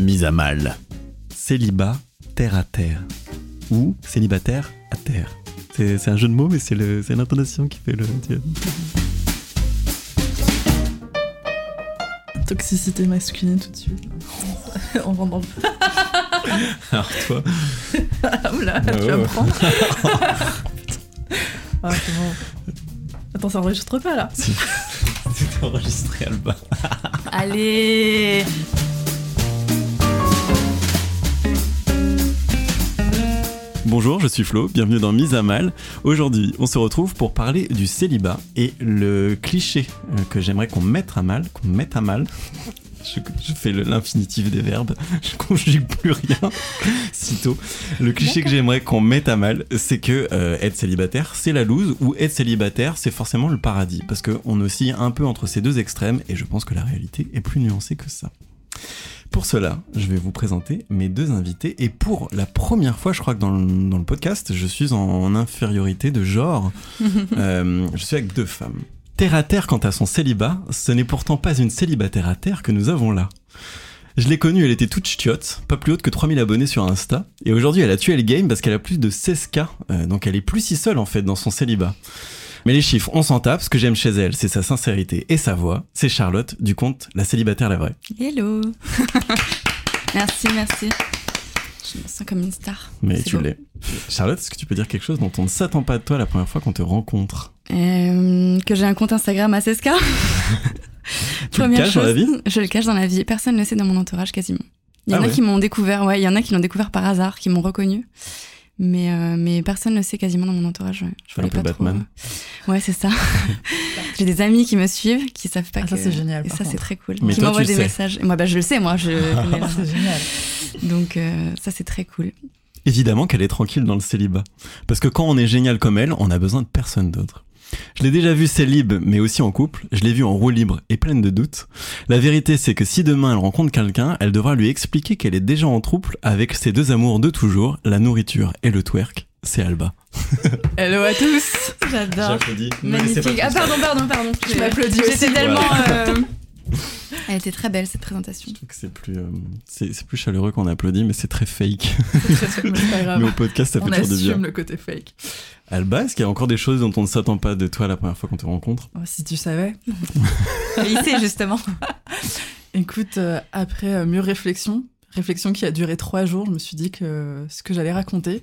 Mise à mal. Célibat terre à terre. Ou célibataire à terre. C'est c'est un jeu de mots, mais c'est le- c'est l'intonation qui fait le. Toxicité masculine tout de suite. On rentre dans le... Alors toi. Ah, oula, Ouais, tu vas me prendre. ah, bon. Attends, ça enregistre pas là C'est enregistré, Alba. Allez Bonjour, je suis Flo, bienvenue dans Mise à Mal. Aujourd'hui, on se retrouve pour parler du célibat et le cliché euh, que j'aimerais qu'on mette à mal, qu'on mette à mal. Je, je fais l'infinitif des verbes, je conjugue plus rien. Sitôt. Le cliché que j'aimerais qu'on mette à mal, c'est que euh, être célibataire, c'est la loose, ou être célibataire, c'est forcément le paradis. Parce qu'on oscille un peu entre ces deux extrêmes, et je pense que la réalité est plus nuancée que ça. Pour cela, je vais vous présenter mes deux invités. Et pour la première fois, je crois que dans le, dans le podcast, je suis en infériorité de genre. Euh, je suis avec deux femmes. Terre à terre quant à son célibat, ce n'est pourtant pas une célibataire à terre que nous avons là. Je l'ai connue, elle était toute ch'tiote, pas plus haute que 3000 abonnés sur Insta. Et aujourd'hui, elle a tué le game parce qu'elle a plus de 16K. euh, donc elle est plus si seule en fait dans son célibat. Mais les chiffres, on s'en tape. Ce que j'aime chez elle, c'est sa sincérité et sa voix. C'est Charlotte, du compte La célibataire la vraie. Hello Merci, merci. Je me sens comme une star. Mais tu l'es. Charlotte, est-ce que tu peux dire quelque chose dont on ne s'attend pas de toi la première fois qu'on te rencontre? Euh, que j'ai un compte Instagram à 16K. Tu le caches dans la vie? Je le cache dans la vie. Personne ne le sait dans mon entourage quasiment. Il y en Ah a ouais. qui m'ont découvert, ouais, il y en a qui l'ont découvert par hasard, qui m'ont reconnu. Mais, euh, mais personne ne le sait quasiment dans mon entourage. ouais. Je Un voulais peu pas trop, Batman. euh, Ouais, c'est ça. j'ai des amis qui me suivent, qui savent pas Ah, que. ça, c'est génial, Et ça, c'est très cool. Mais qui toi, m'envoient tu des sais. messages. Et moi, bah, je le sais, moi. Je la- C'est génial. Donc, euh, ça, c'est très cool. Évidemment qu'elle est tranquille dans le célibat. Parce que quand on est génial comme elle, on a besoin de personne d'autre. Je l'ai déjà vue célib, mais aussi en couple. Je l'ai vue en roue libre et pleine de doutes. La vérité, c'est que si demain elle rencontre quelqu'un, elle devra lui expliquer qu'elle est déjà en trouble avec ses deux amours de toujours, la nourriture et le twerk. C'est Alba. Hello à tous J'adore. J'applaudis. Magnifique. Ah, pardon, pardon, pardon. Je m'applaudis aussi. J'étais tellement. Voilà. euh, Elle était très belle, cette présentation. Je trouve que c'est plus, euh, c'est c'est plus chaleureux qu'on applaudit, mais c'est très fake. C'est pas mais grave. au podcast, ça fait toujours du bien. assume le côté fake. Alba, est-ce qu'il y a encore des choses dont on ne s'attend pas de toi la première fois qu'on te rencontre? Oh, si tu savais. Et il sait, justement. Écoute, euh, après euh, mûre réflexion, réflexion qui a duré trois jours, je me suis dit que ce que j'allais raconter,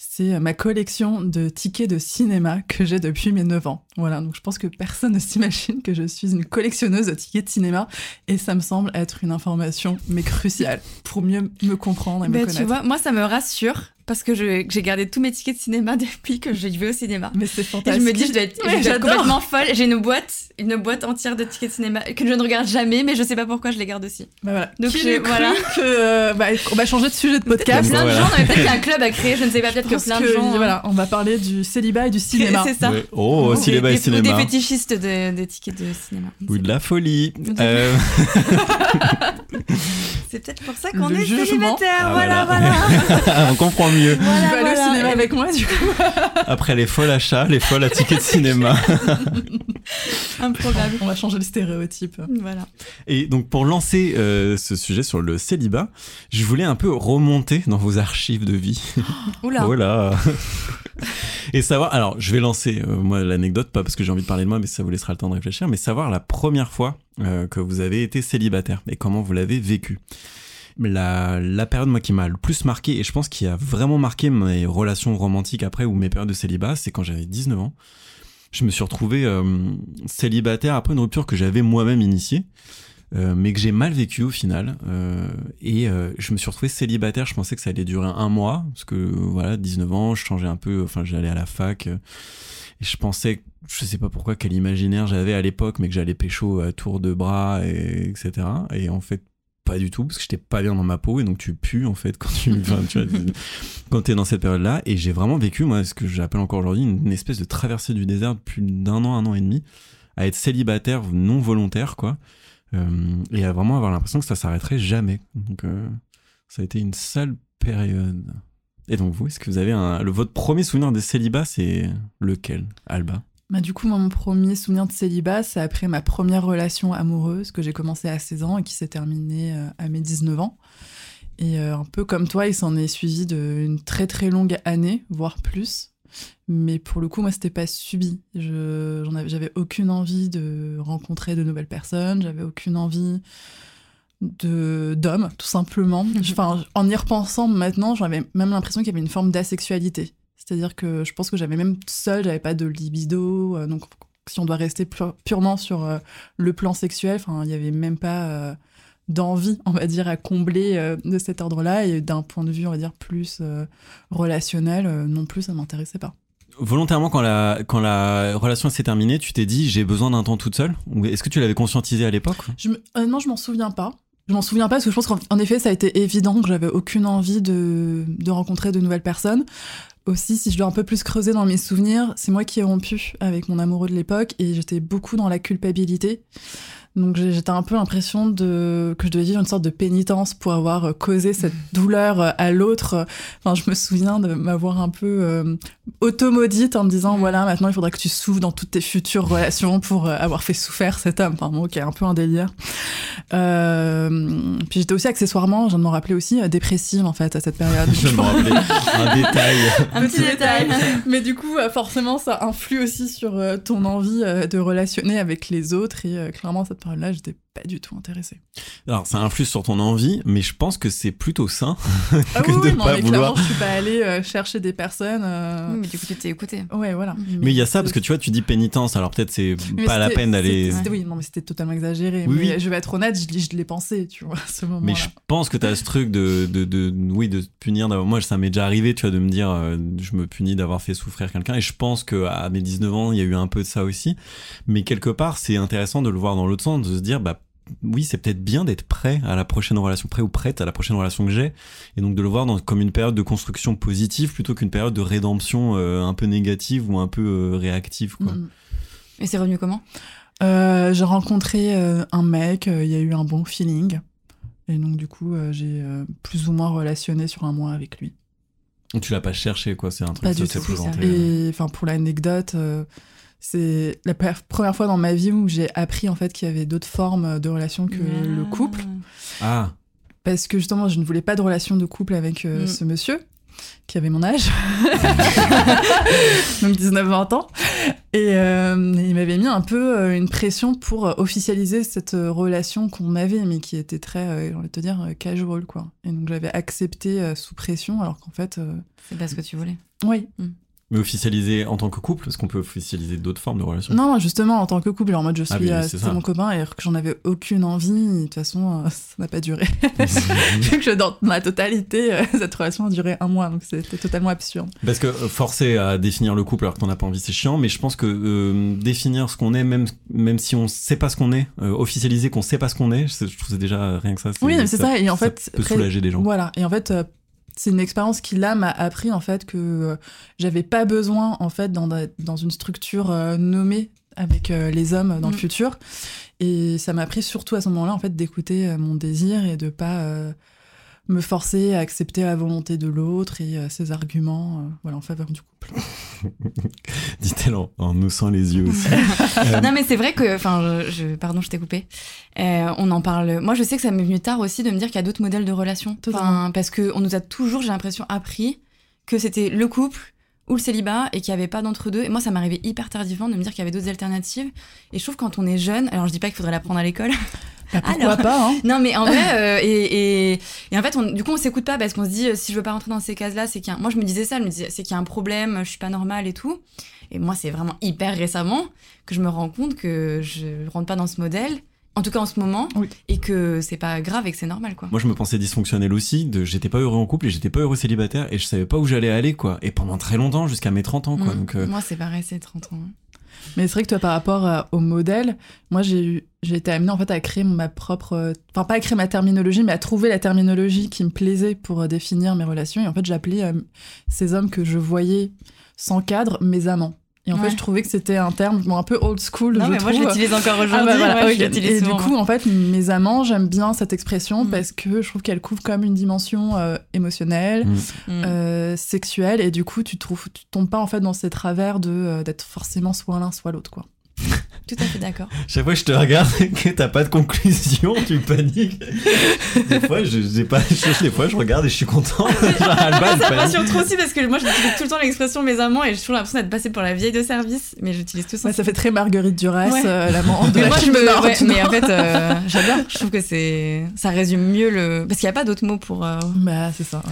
c'est euh, ma collection de tickets de cinéma que j'ai depuis mes 9 ans. Voilà, donc je pense que personne ne s'imagine que je suis une collectionneuse de tickets de cinéma et ça me semble être une information mais cruciale pour mieux me comprendre et me Bah, connaître. tu vois, moi, ça me rassure parce que je- j'ai gardé tous mes tickets de cinéma depuis que je vais au cinéma. mais c'est Et fantastique. je me dis, je dois être, je dois être complètement folle. J'ai une boîte, une boîte entière de tickets de cinéma que je ne regarde jamais, mais je sais pas pourquoi je les garde aussi. Bah voilà. Donc, Qui cru voilà. que, euh, bah, on va changer de sujet de Il y a podcast. plein de gens, peut-être qu'il y a un club à créer, je ne sais pas, peut-être Je que pense plein de que, gens. hein. Voilà, on va parler du célibat et du cinéma. C'est ça. Oh, Ou cinéma des- et ou cinéma. des fétichistes de, de tickets de cinéma. Ou de la folie. Ou Euh, C'est peut-être pour ça qu'on est jugement. célibataire. Ah, voilà, voilà. voilà. on comprend mieux. Tu Voilà, vas aller voilà. au cinéma avec moi, du coup Après les folles achats, les folles à tickets de cinéma. Improbable. On va changer le stéréotype. Voilà. Et donc pour lancer euh, ce sujet sur le célibat, je voulais un peu remonter dans vos archives de vie. Oula. Et savoir, alors je vais lancer euh, moi l'anecdote, pas parce que j'ai envie de parler de moi, mais ça vous laissera le temps de réfléchir, mais savoir la première fois euh, que vous avez été célibataire et comment vous l'avez vécu. La, la période moi qui m'a le plus marqué et je pense qui a vraiment marqué mes relations romantiques après ou mes périodes de célibat, c'est quand j'avais 19 ans. Je me suis retrouvé euh, célibataire après une rupture que j'avais moi-même initiée. Euh, mais que j'ai mal vécu au final. Euh, et euh, je me suis retrouvé célibataire. Je pensais que ça allait durer un mois, parce que voilà, 19 ans, je changeais un peu. Enfin, j'allais à la fac. et je pensais, je sais pas pourquoi, quel imaginaire j'avais à l'époque, mais que j'allais pécho à tour de bras, et, etc. Et en fait, pas du tout, parce que j'étais pas bien dans ma peau, et donc tu pues en fait quand tu, enfin, tu vois, quand t'es dans cette période-là. Et j'ai vraiment vécu, moi, ce que j'appelle encore aujourd'hui une, espèce de traversée du désert depuis d'un an, un an et demi, à être célibataire non volontaire, quoi. Euh, et à vraiment avoir l'impression que ça s'arrêterait jamais. Donc, euh, ça a été une sale période. Et donc, vous, est-ce que vous avez un. Le, votre premier souvenir de célibat, c'est lequel, Alba? Bah, du coup, mon premier souvenir de célibat, c'est après ma première relation amoureuse que j'ai commencé à 16 ans et qui s'est terminée euh, à mes 19 ans. Et un peu comme toi, il s'en est suivi d'une très très longue année, voire plus. Mais pour le coup, moi, c'était pas subi. Je, j'avais aucune envie de rencontrer de nouvelles personnes. J'avais aucune envie de d'hommes, tout simplement. Enfin, en y repensant maintenant, j'avais même l'impression qu'il y avait une forme d'asexualité. C'est-à-dire que je pense que j'avais même seule, j'avais pas de libido. euh, donc, si on doit rester pure- purement sur euh, le plan sexuel, enfin, il y avait même pas euh, d'envie, on va dire, à combler euh, de cet ordre-là. Et d'un point de vue, on va dire, plus euh, relationnel, euh, non plus, ça m'intéressait pas. Volontairement, quand la, quand la relation s'est terminée, tu t'es dit j'ai besoin d'un temps toute seule? Est-ce que tu l'avais conscientisé à l'époque? Je me- honnêtement, je m'en souviens pas. Je m'en souviens pas parce que je pense qu'en en effet, ça a été évident que j'avais aucune envie de, de rencontrer de nouvelles personnes. Aussi, si je dois un peu plus creuser dans mes souvenirs, c'est moi qui ai rompu avec mon amoureux de l'époque et j'étais beaucoup dans la culpabilité. Donc j'étais un peu l'impression de que je devais vivre une sorte de pénitence pour avoir euh, causé cette douleur euh, à l'autre. Enfin, je me souviens de m'avoir un peu euh, automaudite en me disant voilà maintenant il faudra que tu souffres dans toutes tes futures relations pour euh, avoir fait souffrir cet homme. Enfin bon, ok, un peu un délire. Euh, puis j'étais aussi accessoirement, je viens de m'en rappeler aussi, euh, dépressive en fait à cette période. Je me rappelais un détail. Un petit détail. Mais du coup, forcément, ça influe aussi sur euh, ton envie euh, de relationner avec les autres. Et euh, clairement, cette période-là, j'étais pas du tout intéressée. Alors, ça influe sur ton envie, mais je pense que c'est plutôt sain Ah que oui, de non, pas mais vouloir. clairement, je suis pas allée euh, chercher des personnes. euh, Oui, mais du coup, tu t'es écouté. Ouais, voilà. Mais il y a ça, parce que tu vois, tu dis pénitence, alors peut-être c'est pas la peine d'aller. Oui, non, mais c'était totalement exagéré. Oui, mais oui. je vais être honnête, je, l'ai- je l'ai pensé, tu vois, à ce moment-là. Mais je pense que t'as ce truc de, de, de, oui, de punir. d'avoir- Moi, ça m'est déjà arrivé, tu vois, de me dire, euh, je me punis d'avoir fait souffrir quelqu'un. Et je pense que à mes 19 ans, il y a eu un peu de ça aussi. Mais quelque part, c'est intéressant de le voir dans l'autre sens, de se dire, bah, oui, c'est peut-être bien d'être prêt à la prochaine relation, prêt ou prête à la prochaine relation que j'ai. Et donc de le voir dans, comme une période de construction positive plutôt qu'une période de rédemption euh, un peu négative ou un peu euh, réactive, quoi. Mm, mm. Et c'est revenu comment? Euh, j'ai rencontré un mec, il y a eu un bon feeling. Et donc, du coup, j'ai plus ou moins relationné sur un mois avec lui. Tu l'as pas cherché, quoi. C'est un truc Pas s'est tout. présenté. Et enfin, pour l'anecdote, c'est la première fois dans ma vie où j'ai appris en fait qu'il y avait d'autres formes de relations que le couple. Ah, Parce que justement, je ne voulais pas de relation de couple avec euh, Mm. ce monsieur qui avait mon âge, donc 19-20 ans. Et euh, il m'avait mis un peu euh, une pression pour officialiser cette relation qu'on avait, mais qui était très, euh, j'ai envie de te dire, casual, quoi. Et donc j'avais accepté euh, sous pression, alors qu'en fait, euh, C'est pas ce que tu voulais. oui, mais officialisé en tant que couple, parce qu'on peut officialiser d'autres formes de relations. Non, justement, en tant que couple, en mode je suis Ah oui, c'est c'est ça. mon copain et que j'en avais aucune envie. De toute façon, euh, ça n'a pas duré. Vu que dans ma totalité, euh, cette relation a duré un mois, donc c'était totalement absurde. Parce que forcer à définir le couple alors que t'en as pas envie, c'est chiant. Mais je pense que définir ce qu'on est, même même si on sait pas ce qu'on est, officialiser qu'on sait pas ce qu'on est, je je trouve déjà rien que ça. Oui, c'est ça, et en fait, peut après- soulager des gens. Voilà. Et en fait, c'est une expérience qui là m'a appris en fait que euh, j'avais pas besoin en fait dans, dans une structure euh, nommée avec euh, les hommes dans le Mm. futur. Et ça m'a appris surtout à ce moment-là en fait d'écouter mon désir et de pas me forcer à accepter la volonté de l'autre et euh, ses arguments euh, voilà en faveur du couple. Dit-elle en, en haussant les yeux aussi. Euh, Non mais c'est vrai que, enfin, je, je- pardon, je t'ai coupé. Euh, on en parle. Moi, je sais que ça m'est venu tard aussi de me dire qu'il y a d'autres modèles de relations. Parce que on nous a toujours, j'ai l'impression, appris que c'était le couple ou le célibat et qu'il n'y avait pas d'entre deux. Et moi, ça m'arrivait hyper tardivement de me dire qu'il y avait d'autres alternatives. Et je trouve que quand on est jeune, alors je dis pas qu'il faudrait l'apprendre à l'école. Bah, pourquoi Alors. pas hein non, mais en vrai, euh, et, et, et en fait, on, du coup, on s'écoute pas parce qu'on se dit, euh, si je veux pas rentrer dans ces cases-là, c'est qu'il y a... Moi, je me disais ça, je me disais, c'est qu'il y a un problème, je suis pas normale et tout. Et moi, c'est vraiment hyper récemment que je me rends compte que je rentre pas dans ce modèle en tout cas en ce moment, Oui. et que c'est pas grave et que c'est normal, quoi. Moi, je me pensais dysfonctionnel aussi. De, j'étais pas heureux en couple et j'étais pas heureux célibataire et je savais pas où j'allais aller, quoi. Et pendant très longtemps, jusqu'à mes 30 ans, quoi. Mm. Donc, euh, Moi, c'est pareil, c'est 30 ans. Mais c'est vrai que toi, par rapport euh, au modèle, moi, j'ai eu, j'ai été amenée en fait à créer ma propre, euh, enfin pas à créer ma terminologie, mais à trouver la terminologie qui me plaisait pour euh, définir mes relations. Et en fait, j'appelais ces hommes que je voyais sans cadre mes amants. Et en Ouais. fait, je trouvais que c'était un terme bon, un peu old school. Non, je mais moi, je trouve. l'utilise encore Ah aujourd'hui. bah voilà, ouais, je Et du coup, en fait, mes amants, j'aime bien cette expression Mm. parce que je trouve qu'elle couvre comme une dimension euh, émotionnelle, Mm. Mm. euh, sexuelle, et du coup, tu trouves, tu tombes pas en fait dans ces travers de euh, d'être forcément soit l'un soit l'autre, quoi. Tout à fait d'accord. chaque fois que je te regarde que t'as pas de conclusion, tu paniques. des fois, je, j'ai pas, je- des fois, je regarde et je suis content. Genre, Alba, Ça rassure trop aussi parce que moi, j'utilise tout le temps l'expression mes amants et j'ai toujours l'impression d'être passée pour la vieille de service, mais j'utilise tout ça. Ouais, ça fait très Marguerite Duras, Ouais. euh, l'amant de Mais la moi, je me. Nord, ouais, tu mais en fait, euh, j'adore. Je trouve que c'est. Ça résume mieux le. Parce qu'il n'y a pas d'autres mots pour. euh, Bah, c'est ça.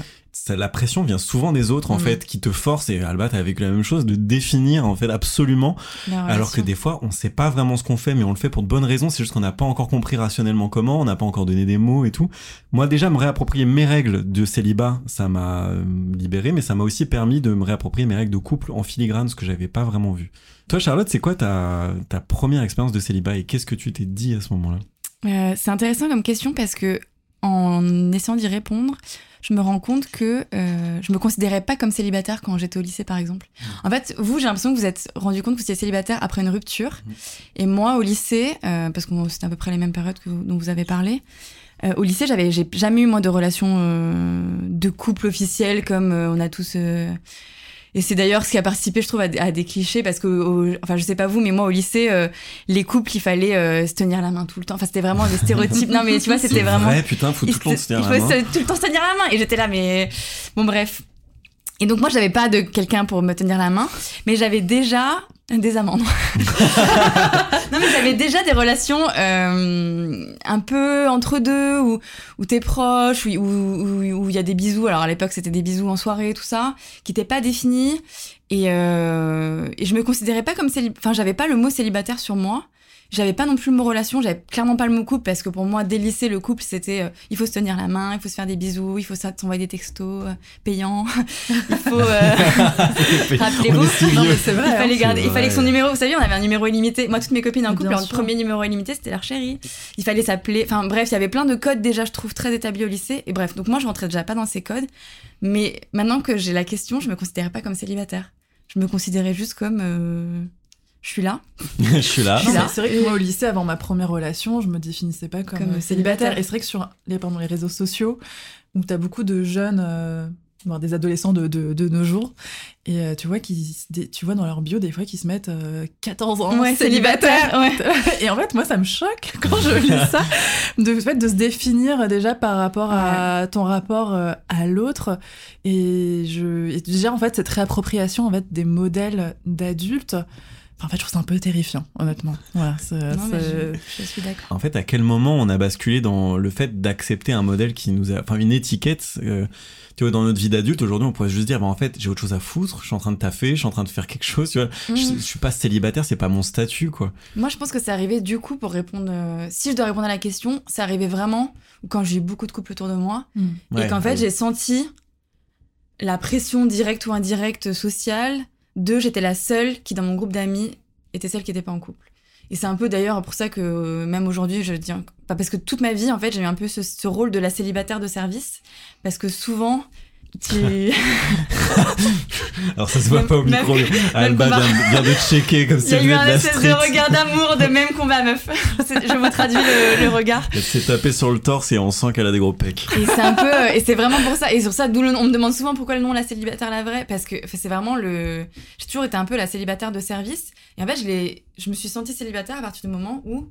Ça, la pression vient souvent des autres, en Mm. fait, qui te forcent, et Alba, t'as vécu la même chose, de définir, en fait, absolument Alors que des fois, on sait pas vraiment ce qu'on fait, mais on le fait pour de bonnes raisons. C'est juste qu'on n'a pas encore compris rationnellement comment, on n'a pas encore donné des mots et tout. Moi, déjà, me réapproprier mes règles de célibat, ça m'a euh, libéré, mais ça m'a aussi permis de me réapproprier mes règles de couple en filigrane, ce que j'avais pas vraiment vu. Toi, Charlotte, c'est quoi ta, ta première expérience de célibat et qu'est-ce que tu t'es dit à ce moment-là? Euh, c'est intéressant comme question parce que en essayant d'y répondre, je me rends compte que euh, je me considérais pas comme célibataire quand j'étais au lycée, par exemple. En fait, vous, j'ai l'impression que vous êtes rendu compte que vous étiez célibataire après une rupture. Mhm. Et moi, au lycée, euh, parce que c'était à peu près les mêmes périodes que vous- dont vous avez parlé, euh, au lycée, j'avais, j'ai jamais eu moi de relation euh, de couple officielle comme euh, on a tous. Et c'est d'ailleurs ce qui a participé, je trouve, à, des- à des clichés parce que, au- enfin, je sais pas vous, mais moi au lycée, euh, les couples, il fallait euh, se tenir la main tout le temps. Enfin, c'était vraiment des stéréotypes. non, mais tu vois, c'était vraiment. vrai, putain, faut tout le temps Il se tenir il la faut main. se- tout le temps se tenir la main. Et j'étais là, mais bon, bref. Et donc, moi, j'avais pas de quelqu'un pour me tenir la main, mais j'avais déjà des amants. non, mais j'avais déjà des relations euh, un peu entre deux, où, où t'es proche, où il où, où- où il y a des bisous. Alors, à l'époque, c'était des bisous en soirée, tout ça, qui n'étaient pas définis. Et, euh, et je me considérais pas comme célibataire. Enfin, j'avais pas le mot célibataire sur moi. J'avais pas non plus le mot relation, j'avais clairement pas le mot couple parce que pour moi, dès le lycée, le couple c'était euh, il faut se tenir la main, il faut se faire des bisous, il faut ça- s'envoyer des textos euh, payants, il faut. euh, Rappelez-vous. Il fallait c'est garder, il fallait que son numéro, vous savez, on avait un numéro illimité. Moi, toutes mes copines en couple, leur premier numéro illimité, c'était leur chérie. Il fallait s'appeler. Enfin, bref, il y avait plein de codes déjà, je trouve, très établis au lycée. Et bref, donc moi, je rentrais déjà pas dans ces codes. Mais maintenant que j'ai la question, je me considérais pas comme célibataire. Je me considérais juste comme. Je suis là. je suis là. C'est vrai que moi, au lycée, avant ma première relation, je me définissais pas comme, Comme euh, célibataire. célibataire. Et c'est vrai que sur les, pardon, les réseaux sociaux, où tu as beaucoup de jeunes, euh, bon, des adolescents de, de, de nos jours, et euh, tu vois, qui, tu vois dans leur bio des fois qui se mettent euh, 14 ans Ouais, célibataire, ouais. Et en fait, moi, ça me choque quand je lis ça, de, en fait, de se définir déjà par rapport à ton rapport euh, à l'autre. Et, je, et déjà, en fait, cette réappropriation en fait, des modèles d'adultes, enfin, en fait, je trouve ça un peu terrifiant, honnêtement. Voilà, Non, je, je suis d'accord. En fait, à quel moment on a basculé dans le fait d'accepter un modèle qui nous a, enfin, une étiquette. euh, tu vois, dans notre vie d'adulte, aujourd'hui, on pourrait juste dire, bah, en fait, j'ai autre chose à foutre, je suis en train de taffer, je suis en train de faire quelque chose, tu vois. Je, Mhm. je suis pas célibataire, c'est pas mon statut, quoi. Moi, je pense que c'est arrivé du coup pour répondre. euh, si je dois répondre à la question, c'est arrivé vraiment quand j'ai eu beaucoup de couples autour de moi. Ouais, et qu'en fait ouais. j'ai senti la pression directe ou indirecte sociale de j'étais la seule qui dans mon groupe d'amis était celle qui n'était pas en couple. Et c'est un peu d'ailleurs pour ça que euh, même aujourd'hui je dis parce que toute ma vie en fait j'ai eu un peu ce rôle de la célibataire de service parce que souvent tu Alors, ça se voit Même- pas au même- micro, mais Alba vient, vient de checker comme il si y a elle eu venait un de la espèce de regard d'amour de même combat meuf. Je vous traduis le, le regard. Elle s'est tapée sur le torse et on sent qu'elle a des gros pecs. Et c'est un peu, euh, et c'est vraiment pour ça. Et sur ça, d'où on me demande souvent pourquoi le nom la célibataire la vraie, parce que c'est vraiment le. J'ai toujours été un peu la célibataire de service. Et en fait, je l'ai, je me suis sentie célibataire à partir du moment où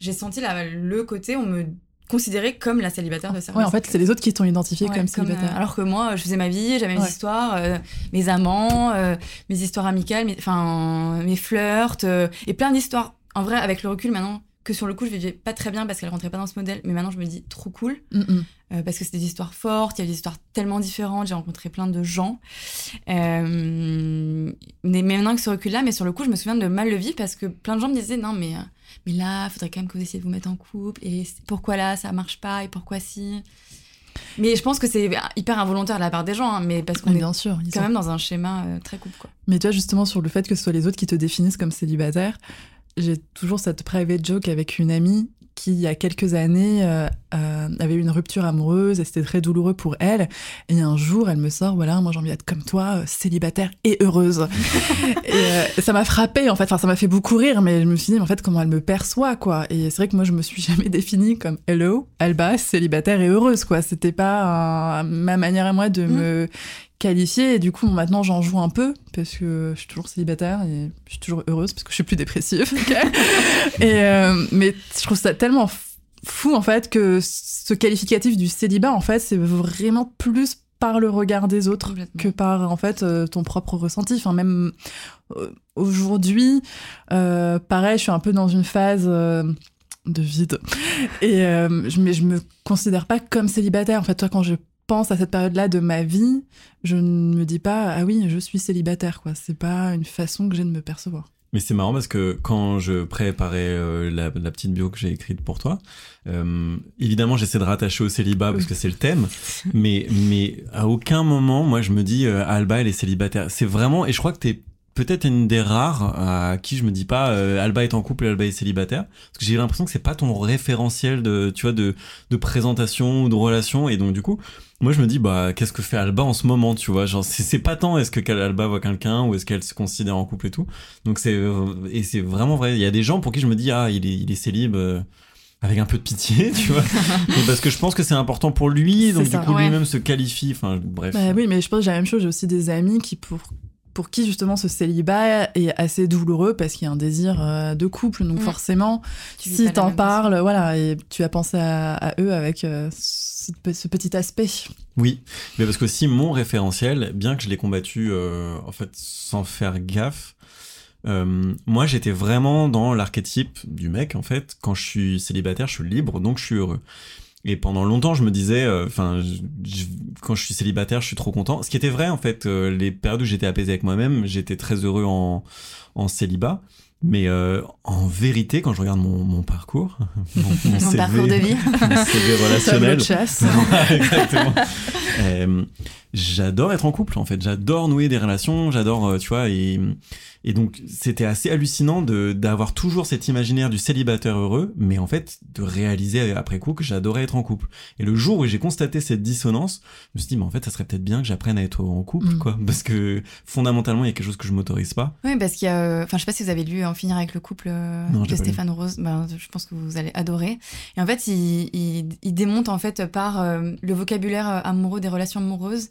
j'ai senti la, le côté on me considérait comme la célibataire de service. Ouais, en fait, c'est les autres qui t'ont identifié Ouais, comme comme, célibataire. euh, alors que moi, je faisais ma vie, j'avais mes Ouais. histoires, euh, mes amants, euh, mes histoires amicales, mes, enfin mes flirts, euh, et plein d'histoires. En vrai, avec le recul maintenant, que sur le coup, je vivais pas très bien parce qu'elle rentrait pas dans ce modèle, mais maintenant je me dis trop cool. Mm, mm. Euh, parce que c'est des histoires fortes, il y a des histoires tellement différentes, j'ai rencontré plein de gens. Euh, mais maintenant que ce recul-là, mais sur le coup, je me souviens de mal le vivre parce que plein de gens me disaient non, mais, euh, mais là, il faudrait quand même que vous essayiez de vous mettre en couple, et pourquoi là, ça marche pas, et pourquoi si? Mais je pense que c'est hyper involontaire de la part des gens, hein, mais parce qu'on est bien sûr. ils quand sont- même dans un schéma euh, très couple, quoi. Mais tu vois, justement, sur le fait que ce soit les autres qui te définissent comme célibataire, j'ai toujours cette private joke avec une amie qui, il y a quelques années, euh, euh, avait eu une rupture amoureuse et c'était très douloureux pour elle. Et un jour, elle me sort, voilà, moi j'ai envie d'être comme toi, euh, célibataire et heureuse. et ça m'a frappé en fait, enfin ça m'a fait beaucoup rire, mais je me suis dit, mais en fait, comment elle me perçoit, quoi. Et c'est vrai que moi, je me suis jamais définie comme hello, Alba, célibataire et heureuse, quoi. C'était pas ma manière à moi de Mm. me qualifiée et du coup maintenant j'en joue un peu parce que je suis toujours célibataire et je suis toujours heureuse parce que je suis plus dépressive et euh, mais je trouve ça tellement fou en fait que ce qualificatif du célibat en fait c'est vraiment plus par le regard des autres que par en fait euh, ton propre ressenti. Enfin même euh, aujourd'hui euh, pareil je suis un peu dans une phase euh, de vide. Et euh, je, mais je me considère pas comme célibataire. En fait toi quand je pense à cette période-là de ma vie, je ne me dis pas ah oui, je suis célibataire quoi. C'est pas une façon que j'ai de me percevoir. Mais c'est marrant parce que quand je préparais euh, la, la petite bio que j'ai écrite pour toi, euh, évidemment j'essaie de rattacher au célibat parce que c'est le thème, mais, mais à aucun moment moi je me dis euh, Alba elle est célibataire. C'est vraiment, et je crois que t'es peut-être une des rares à qui je me dis pas euh, Alba est en couple et Alba est célibataire. Parce que j'ai l'impression que c'est pas ton référentiel de tu vois de de présentation ou de relation. Et donc du coup moi je me dis bah qu'est-ce que fait Alba en ce moment tu vois? Genre c'est pas tant est-ce que Alba voit quelqu'un ou est-ce qu'elle se considère en couple et tout. Donc c'est euh, et c'est vraiment vrai. Il y a des gens pour qui je me dis ah il est il est célib euh, avec un peu de pitié tu vois? Mais parce que je pense que c'est important pour lui. Donc du coup ouais. lui-même se qualifie. Enfin bref. Bah oui, mais je pense que j'ai la même chose. J'ai aussi des amis qui pour pour qui justement ce célibat est assez douloureux parce qu'il y a un désir euh, de couple. Donc Mm. forcément, Tu si t'en parles, voilà, et tu as pensé à, à eux avec euh, ce, pe- ce petit aspect. Oui, mais parce que aussi mon référentiel, bien que je l'ai combattu euh, en fait sans faire gaffe, euh, moi j'étais vraiment dans l'archétype du mec en fait. Quand je suis célibataire, je suis libre, donc je suis heureux. Et pendant longtemps, je me disais, euh, enfin, quand je suis célibataire, je suis trop content. Ce qui était vrai en fait, euh, les périodes où j'étais apaisé avec moi-même, j'étais très heureux en, en célibat. Mais euh, en vérité, quand je regarde mon, mon parcours, mon, mon Mon CV, parcours de vie. mon CV relationnel, de chasse. Exactement. J'adore être en couple en fait j'adore nouer des relations j'adore euh, tu vois et et donc c'était assez hallucinant de d'avoir toujours cet imaginaire du célibataire heureux mais en fait de réaliser après coup que j'adorais être en couple et le jour où j'ai constaté cette dissonance je me suis dit mais en fait ça serait peut-être bien que j'apprenne à être en couple Mm. quoi parce que fondamentalement il y a quelque chose que je m'autorise pas Oui, parce qu'il y a. Enfin, je sais pas si vous avez lu En finir avec le couple euh, Non, de lu. Stéphane Rose. Ben, je pense que vous allez adorer. Et en fait, il, il, il démonte en fait par euh, le vocabulaire amoureux des relations amoureuses.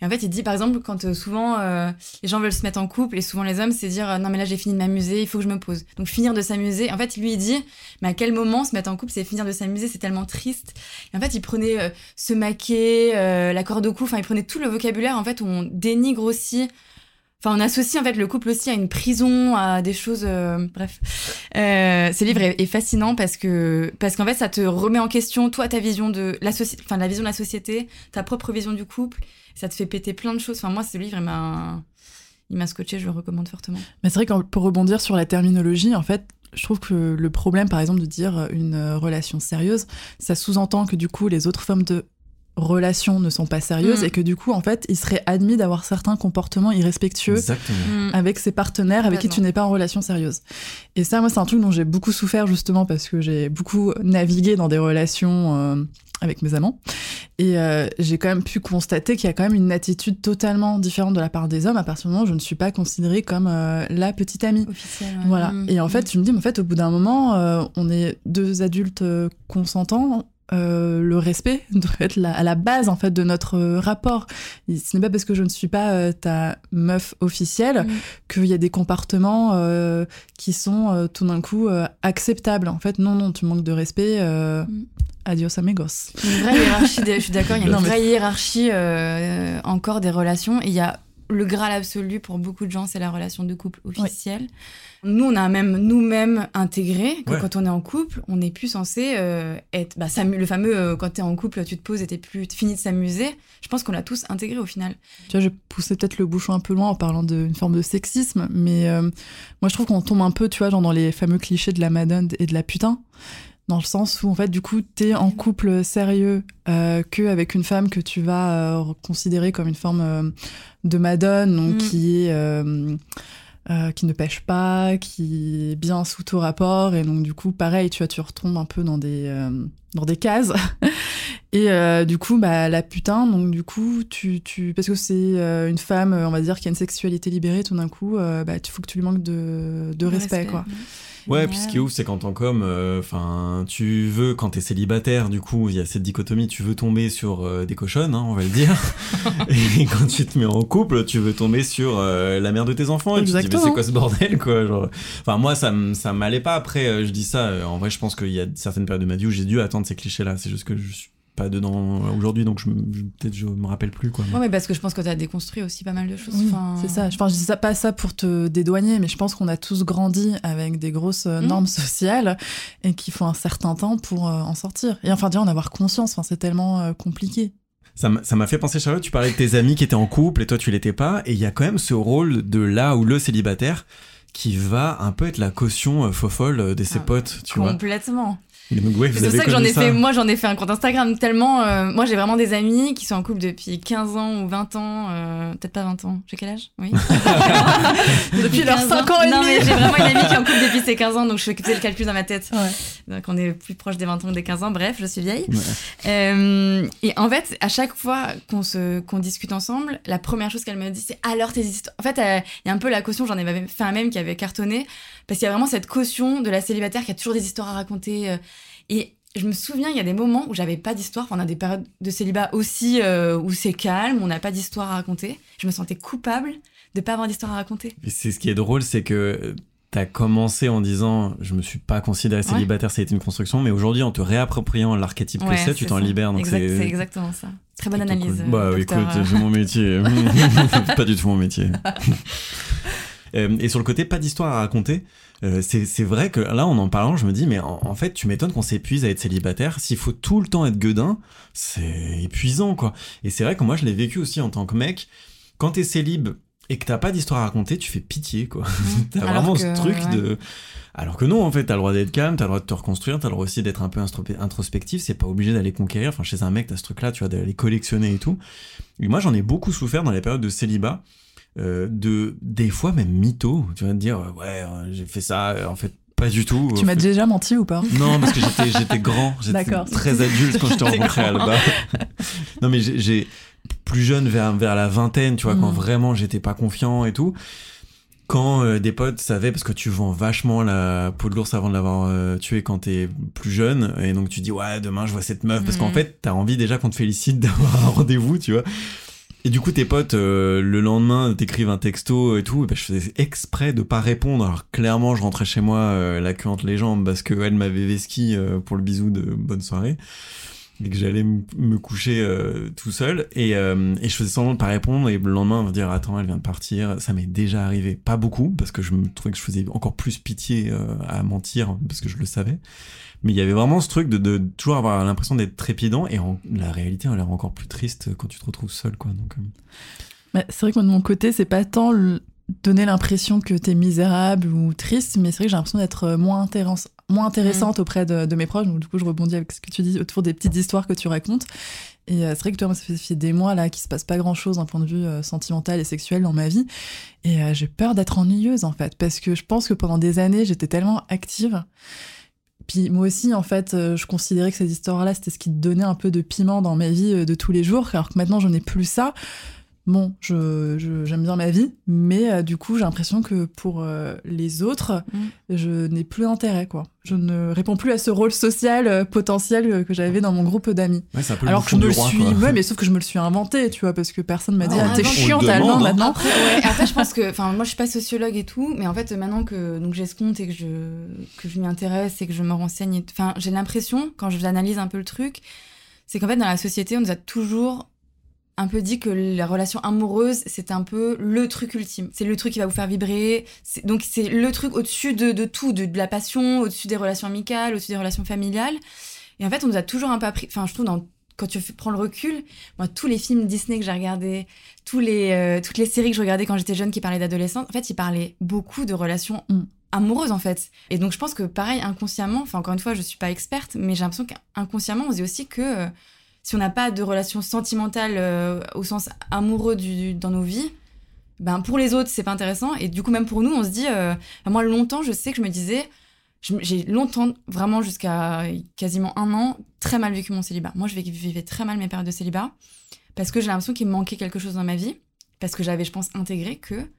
Et en fait, il dit par exemple quand euh, souvent euh, les gens veulent se mettre en couple et souvent les hommes, c'est dire euh, non mais là j'ai fini de m'amuser, il faut que je me pose. Donc finir de s'amuser. En fait, lui il dit mais à quel moment se mettre en couple, c'est finir de s'amuser, c'est tellement triste. Et en fait, il prenait euh, se maquer, la corde au cou, enfin il prenait tout le vocabulaire en fait où on dénigre aussi Enfin, on associe en fait le couple aussi à une prison, à des choses. bref, ce livre est, fascinant parce que parce qu'en fait, ça te remet en question toi ta vision de la enfin la vision de la société, ta propre vision du couple. Ça te fait péter plein de choses. Enfin, moi, ce livre, il m'a il m'a scotché. Je le recommande fortement. Mais c'est vrai que pour rebondir sur la terminologie, en fait, je trouve que le problème, par exemple, de dire une euh, relation sérieuse, ça sous-entend que du coup, les autres formes de relations ne sont pas sérieuses Mm. et que du coup, en fait, il serait admis d'avoir certains comportements irrespectueux exactement avec ses partenaires avec qui tu n'es pas en relation sérieuse. Et ça, moi, c'est un truc dont j'ai beaucoup souffert justement parce que j'ai beaucoup navigué dans des relations euh, avec mes amants. Et euh, j'ai quand même pu constater qu'il y a quand même une attitude totalement différente de la part des hommes à partir du moment où je ne suis pas considérée comme euh, la petite amie. Officiel. Voilà. Mm. Et en fait, je me dis, mais en fait, au bout d'un moment, euh, on est deux adultes consentants. euh, le respect doit être la- à la base en fait de notre rapport. Et ce n'est pas parce que je ne suis pas euh, ta meuf officielle Mm. qu'il y a des comportements euh, qui sont tout d'un coup acceptables. En fait, non, non, tu manques de respect. Mm. Adios amigos. Il y a une vraie hiérarchie. des- je suis d'accord. Il y a une Non, mais- vraie hiérarchie euh, encore des relations. Et il y a le graal absolu pour beaucoup de gens, c'est la relation de couple officielle. Nous, on a même nous-mêmes intégré que Ouais. quand on est en couple, on n'est plus censé euh, être. Bah, le fameux euh, quand t'es en couple, tu te poses et t'es plus fini de s'amuser. Je pense qu'on l'a tous intégré au final. Tu vois, je poussais peut-être le bouchon un peu loin en parlant d'une forme de sexisme, mais euh, moi je trouve qu'on tombe un peu, tu vois, genre dans les fameux clichés de la madone et de la putain, dans le sens où en fait, du coup, t'es en couple sérieux euh, que avec une femme que tu vas euh, considérer comme une forme euh, de madone, donc Mm. qui est qui ne pêche pas, qui est bien sous tout rapport, et donc du coup, pareil, tu vois, tu retombes un peu dans des dans des cases. Et du coup, bah, la putain, donc du coup, tu, tu... parce que c'est une femme, on va dire, qui a une sexualité libérée, tout d'un coup, bah, il faut que tu lui manques de, de respect, quoi. Ouais, puis ce qui est ouf, c'est qu'en tant qu'homme, euh, enfin, tu veux, quand t'es célibataire, du coup, il y a cette dichotomie, tu veux tomber sur euh, des cochonnes, hein, on va le dire. et quand tu te mets en couple, tu veux tomber sur euh, la mère de tes enfants. Et tu te dis, mais c'est quoi ce bordel, quoi genre... Enfin, moi, ça, ça m'allait pas. Après, euh, je dis ça, euh, en vrai, je pense qu'il y a certaines périodes de ma vie où j'ai dû attendre ces clichés-là. C'est juste que je suis pas dedans aujourd'hui, donc je, me- je- peut-être je me rappelle plus, quoi. Ouais, mais parce que je pense que t'as déconstruit aussi pas mal de choses. Oui, Enfin, c'est ça. Enfin, je dis ça pas ça pour te dédouaner, mais je pense qu'on a tous grandi avec des grosses euh, Mm. normes sociales et qu'il faut un certain temps pour euh, en sortir. Et enfin, déjà, en avoir conscience. Enfin, c'est tellement euh, compliqué. Ça m'a ça m'a fait penser, Charlotte, tu parlais de tes amis qui étaient en couple et toi tu l'étais pas, et il y a quand même ce rôle de là où le célibataire qui va un peu être la caution euh, fofolle euh, de ses Ah, potes, tu vois. Complètement. Ouais, C'est pour ça que j'en ai fait, moi j'en ai fait un compte Instagram tellement. euh, moi j'ai vraiment des amis qui sont en couple depuis 15 ans ou 20 ans, euh, peut-être pas 20 ans. J'ai quel âge? Oui. Depuis leurs 15 5 ans et Non demi. mais j'ai vraiment une amie qui est en couple depuis ses 15 ans, donc je faisais le calcul dans ma tête. Ouais. Donc on est plus proche des 20 ans que des 15 ans, bref, je suis vieille. Ouais. Euh, et en fait, à chaque fois qu'on se qu'on discute ensemble, la première chose qu'elle me dit, c'est alors tes histoires? En fait, euh, il y a un peu la caution, j'en ai fait un même qui avait cartonné, parce qu'il y a vraiment cette caution de la célibataire qui a toujours des histoires à raconter. euh, et je me souviens, il y a des moments où j'avais pas d'histoire. Enfin, on a des périodes de célibat aussi euh, où c'est calme, on n'a pas d'histoire à raconter. Je me sentais coupable de pas avoir d'histoire à raconter. C'est ce qui est drôle, c'est que t'as commencé en disant je me suis pas considéré célibataire, ça a été une construction, mais aujourd'hui en te réappropriant l'archétype que Ouais, c'est, tu t'en libères. Donc Exact- c'est exactement ça. Très bonne analyse. cool. Bah euh, écoute, docteur, euh. c'est mon métier. pas du tout mon métier. Euh, et sur le côté pas d'histoire à raconter, euh, c'est vrai que là en en parlant, je me dis mais en, en fait tu m'étonnes qu'on s'épuise à être célibataire. S'il faut tout le temps être gueudin, c'est épuisant quoi. Et c'est vrai que moi je l'ai vécu aussi en tant que mec. Quand t'es célib et que t'as pas d'histoire à raconter, tu fais pitié quoi. t'as Alors vraiment que, ce truc ouais. de. Alors que non, en fait, t'as le droit d'être calme, t'as le droit de te reconstruire, t'as le droit aussi d'être un peu introspectif, c'est pas obligé d'aller conquérir. Enfin, chez un mec, t'as ce truc-là, tu vois, d'aller collectionner et tout. Et moi, j'en ai beaucoup souffert dans les périodes de célibat, euh, de des fois même mytho, tu vas dire, euh, ouais, euh, j'ai fait ça, en fait, pas du tout. Tu m'as déjà menti ou pas? Non, parce que j'étais, j'étais grand, j'étais très adulte quand je t'ai rencontré. Alba. non, mais j'ai, j'ai- plus jeune vers, vers la vingtaine, tu vois, quand Mm. vraiment j'étais pas confiant et tout. Quand euh, des potes savaient, parce que tu vends vachement la peau de l'ours avant de l'avoir euh, tué quand t'es plus jeune, et donc tu dis, ouais, demain je vois cette meuf, parce qu'en Mhm. fait, t'as envie déjà qu'on te félicite d'avoir un rendez-vous, tu vois. Et du coup, tes potes, euh, le lendemain, t'écrivent un texto et tout. Et ben, je faisais exprès de pas répondre. Alors, clairement, je rentrais chez moi euh, la queue entre les jambes parce qu'elle m'avait vesqui euh, pour le bisou de bonne soirée. Et que j'allais me coucher euh, tout seul. Et, euh, et je faisais semblant de pas répondre. Et le lendemain, on va dire Attends, elle vient de partir. Ça m'est déjà arrivé. Pas beaucoup, parce que je me trouvais que je faisais encore plus pitié à mentir, parce que je le savais. Mais il y avait vraiment ce truc de, de toujours avoir l'impression d'être trépidant. Et en, la réalité a l'air encore plus triste quand tu te retrouves seul, quoi. Donc, euh, Bah, c'est vrai que moi, de mon côté, c'est pas tant le- donner l'impression que t'es misérable ou triste, mais c'est vrai que j'ai l'impression d'être euh, moins, intéress- moins intéressante auprès de, de mes proches. Donc, du coup, je rebondis avec ce que tu dis autour des petites histoires que tu racontes. Et euh, c'est vrai que toi, moi, ça fait, ça fait des mois là qu'il se passe pas grand chose d'un point de vue euh, sentimental et sexuel dans ma vie. Et euh, j'ai peur d'être ennuyeuse, en fait, parce que je pense que pendant des années, j'étais tellement active. Puis moi aussi, en fait, euh, je considérais que ces histoires-là, c'était ce qui donnait un peu de piment dans ma vie euh, de tous les jours, alors que maintenant, je n'ai plus ça. Bon, je, je- j'aime bien ma vie, mais euh, du coup, j'ai l'impression que pour euh, les autres, Mm. je n'ai plus d'intérêt, quoi. Je ne réponds plus à ce rôle social euh, potentiel que j'avais dans mon groupe d'amis. ouais, c'est un peu Alors que je me le roi, suis, ouais, mais sauf que je me le suis inventé, tu vois, parce que personne m'a dit, Ah, ah, t'es chiante, Alban, hein. maintenant. Après, ouais, après, je pense que, enfin, moi, je suis pas sociologue et tout, mais en fait, maintenant que donc j'ai ce compte et que je que je m'y intéresse et que je me renseigne, enfin, j'ai l'impression quand je analyse un peu le truc, c'est qu'en fait, dans la société, on nous a toujours un peu dit que la relation amoureuse, c'est un peu le truc ultime. C'est le truc qui va vous faire vibrer. Donc c'est le truc au-dessus de, tout, de, la passion, au-dessus des relations amicales, au-dessus des relations familiales. Et en fait, on nous a toujours un peu appris. Enfin, je trouve quand tu prends le recul, moi, tous les films Disney que j'ai regardés, les, euh, toutes les séries que je regardais quand j'étais jeune qui parlaient d'adolescence, en fait, ils parlaient beaucoup de relations amoureuses, en fait. Et donc, je pense que pareil, inconsciemment, enfin, encore une fois, je suis pas experte, mais j'ai l'impression qu'inconsciemment, on se dit aussi que euh, si on n'a pas de relation sentimentale euh, au sens amoureux du, dans nos vies, ben pour les autres, c'est pas intéressant. Et du coup, même pour nous, on se dit, euh, moi, longtemps, je sais que je me disais, j'ai longtemps, vraiment jusqu'à quasiment un an, très mal vécu mon célibat. Moi, je vivais très mal mes périodes de célibat parce que j'ai l'impression qu'il me manquait quelque chose dans ma vie, parce que j'avais, je pense, intégré que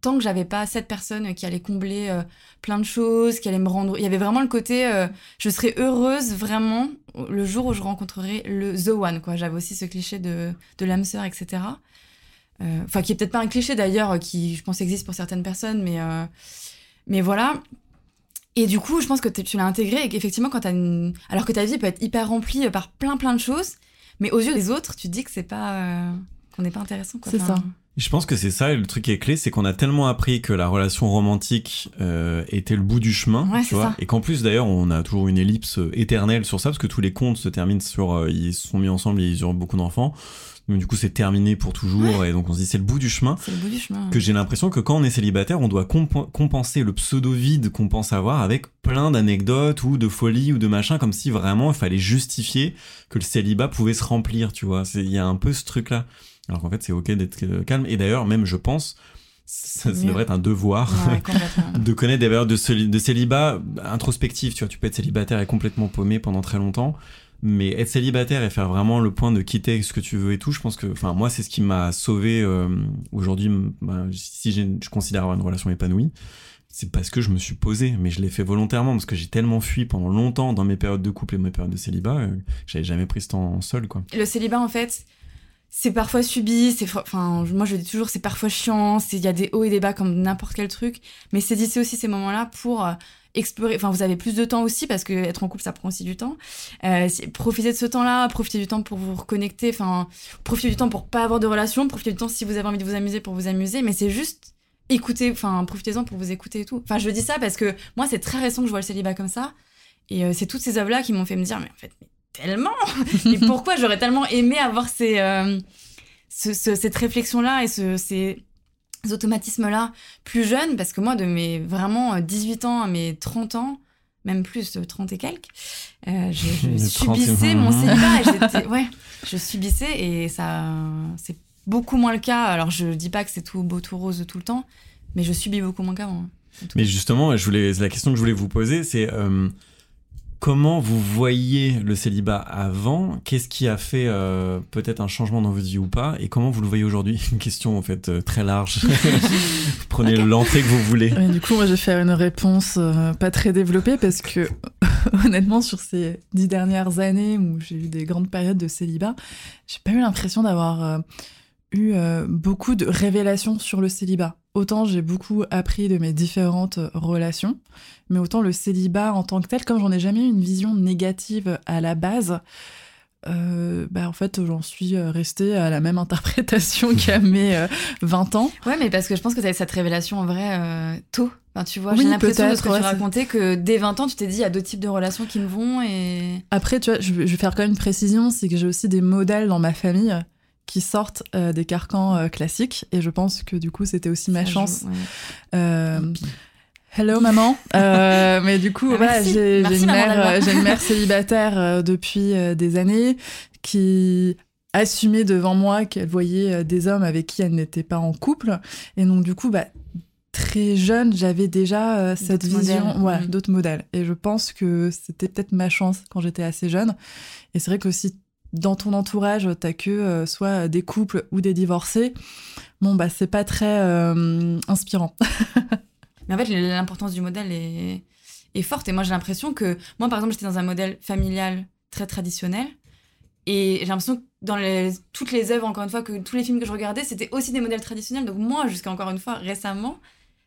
tant que j'avais pas cette personne qui allait combler euh, plein de choses, qui allait me rendre, il y avait vraiment le côté, euh, je serais heureuse vraiment le jour où je rencontrerai le the one, quoi. J'avais aussi ce cliché de, de l'âme sœur, etc. Euh, Enfin, qui est peut-être pas un cliché d'ailleurs, qui je pense existe pour certaines personnes, mais mais voilà. Et du coup, je pense que tu l'as intégré et qu'effectivement, quand t'as une... alors que ta vie peut être hyper remplie par plein plein de choses, mais aux yeux des autres, tu te dis que c'est pas qu'on n'est pas intéressant. quoi. C'est Enfin, ça. Je pense que c'est ça, et le truc qui est clé, c'est qu'on a tellement appris que la relation romantique euh, était le bout du chemin, Ouais, tu vois, ça. et qu'en plus d'ailleurs on a toujours une ellipse euh, éternelle sur ça, parce que tous les contes se terminent sur euh, ils se sont mis ensemble et ils ont beaucoup d'enfants, donc du coup c'est terminé pour toujours, et donc on se dit c'est le bout du chemin, C'est le bout du chemin. que j'ai l'impression que quand on est célibataire, on doit comp- compenser le pseudo-vide qu'on pense avoir avec plein d'anecdotes ou de folies ou de machin, comme si vraiment il fallait justifier que le célibat pouvait se remplir, tu vois. Il y a un peu ce truc-là. Alors qu'en fait, c'est ok d'être euh, calme. Et d'ailleurs, même je pense, ça, devrait être un devoir. Ouais. De connaître des périodes de, céli- de célibat introspectif, tu vois, tu peux être célibataire et complètement paumé pendant très longtemps, mais être célibataire et faire vraiment le point de quitter ce que tu veux et tout, je pense que, enfin, moi, c'est ce qui m'a sauvé euh, aujourd'hui. bah, si je considère avoir une relation épanouie, c'est parce que je me suis posé, mais je l'ai fait volontairement parce que j'ai tellement fui pendant longtemps dans mes périodes de couple et mes périodes de célibat euh, que j'avais jamais pris ce temps seul, quoi. Le célibat, en fait, c'est parfois subi, c'est, enfin, moi je dis toujours, c'est parfois chiant, il y a des hauts et des bas comme n'importe quel truc, mais saisissez aussi ces moments-là pour euh, explorer, enfin, vous avez plus de temps aussi, parce que être en couple, ça prend aussi du temps. Euh, profitez de ce temps-là, profitez du temps pour vous reconnecter, enfin, profitez du temps pour pas avoir de relation, profitez du temps si vous avez envie de vous amuser pour vous amuser, mais c'est juste écoutez, enfin, profitez-en pour vous écouter et tout. Enfin, je dis ça parce que moi, c'est très récent que je vois le célibat comme ça, et euh, c'est toutes ces œuvres-là qui m'ont fait me dire, mais en fait, tellement et pourquoi j'aurais tellement aimé avoir ces, euh, ce- ce- cette réflexion-là et ce- ces automatismes-là plus jeune Parce que moi, de mes vraiment euh, 18 ans à mes 30 ans, même plus, euh, 30 et quelques, euh, je, je Les 30 et- subissais mon célibat. Et j'étais- ouais, je subissais et ça, c'est beaucoup moins le cas. Alors, je dis pas que c'est tout beau, tout rose tout le temps, mais je subis beaucoup moins qu'avant. Mais justement, je voulais, la question que je voulais vous poser, c'est euh, comment vous voyez le célibat avant? Qu'est-ce qui a fait euh, peut-être un changement dans votre vie ou pas? Et comment vous le voyez aujourd'hui? Une question en fait euh, très large. Prenez l'entrée que vous voulez. Et du coup, moi, je vais faire une réponse euh, pas très développée parce que, honnêtement, sur ces dix dernières années où j'ai eu des grandes périodes de célibat, j'ai pas eu l'impression d'avoir eu beaucoup de révélations sur le célibat. Autant j'ai beaucoup appris de mes différentes euh, relations, mais autant le célibat en tant que tel, comme j'en ai jamais eu une vision négative à la base, euh, bah en fait j'en suis euh, restée à la même interprétation qu'à mes euh, 20 ans. Ouais, mais parce que je pense que tu as cette révélation en vrai euh, tôt. Enfin, tu vois, Oui, j'ai l'impression de ce que tu ouais, c'est- racontais que dès 20 ans, tu t'es dit il y a deux types de relations qui me vont et. Après, tu vois, je vais je vais faire quand même une précision, c'est que j'ai aussi des modèles dans ma famille qui sortent euh, des carcans euh, classiques, et je pense que du coup, c'était aussi ma Ça chance. joue, ouais. Euh, hello maman. Euh, mais du coup, Ah, voilà, j'ai une, mère, une célibataire euh, depuis euh, des années qui assumait devant moi qu'elle voyait euh, des hommes avec qui elle n'était pas en couple, et donc du coup, bah très jeune, j'avais déjà euh, cette D'autres vision, modèles. ouais, Mm. d'autres modèles. Et je pense que c'était peut-être ma chance quand j'étais assez jeune. Et c'est vrai que si dans ton entourage, t'as que euh, soit des couples ou des divorcés, bon, bah, c'est pas très euh, inspirant. Mais en fait, l'importance du modèle est, forte. Et moi, j'ai l'impression que. Moi, par exemple, j'étais dans un modèle familial très traditionnel. Et j'ai l'impression que dans toutes les œuvres, encore une fois, que tous les films que je regardais, c'était aussi des modèles traditionnels. Donc, moi, jusqu'à encore une fois, récemment,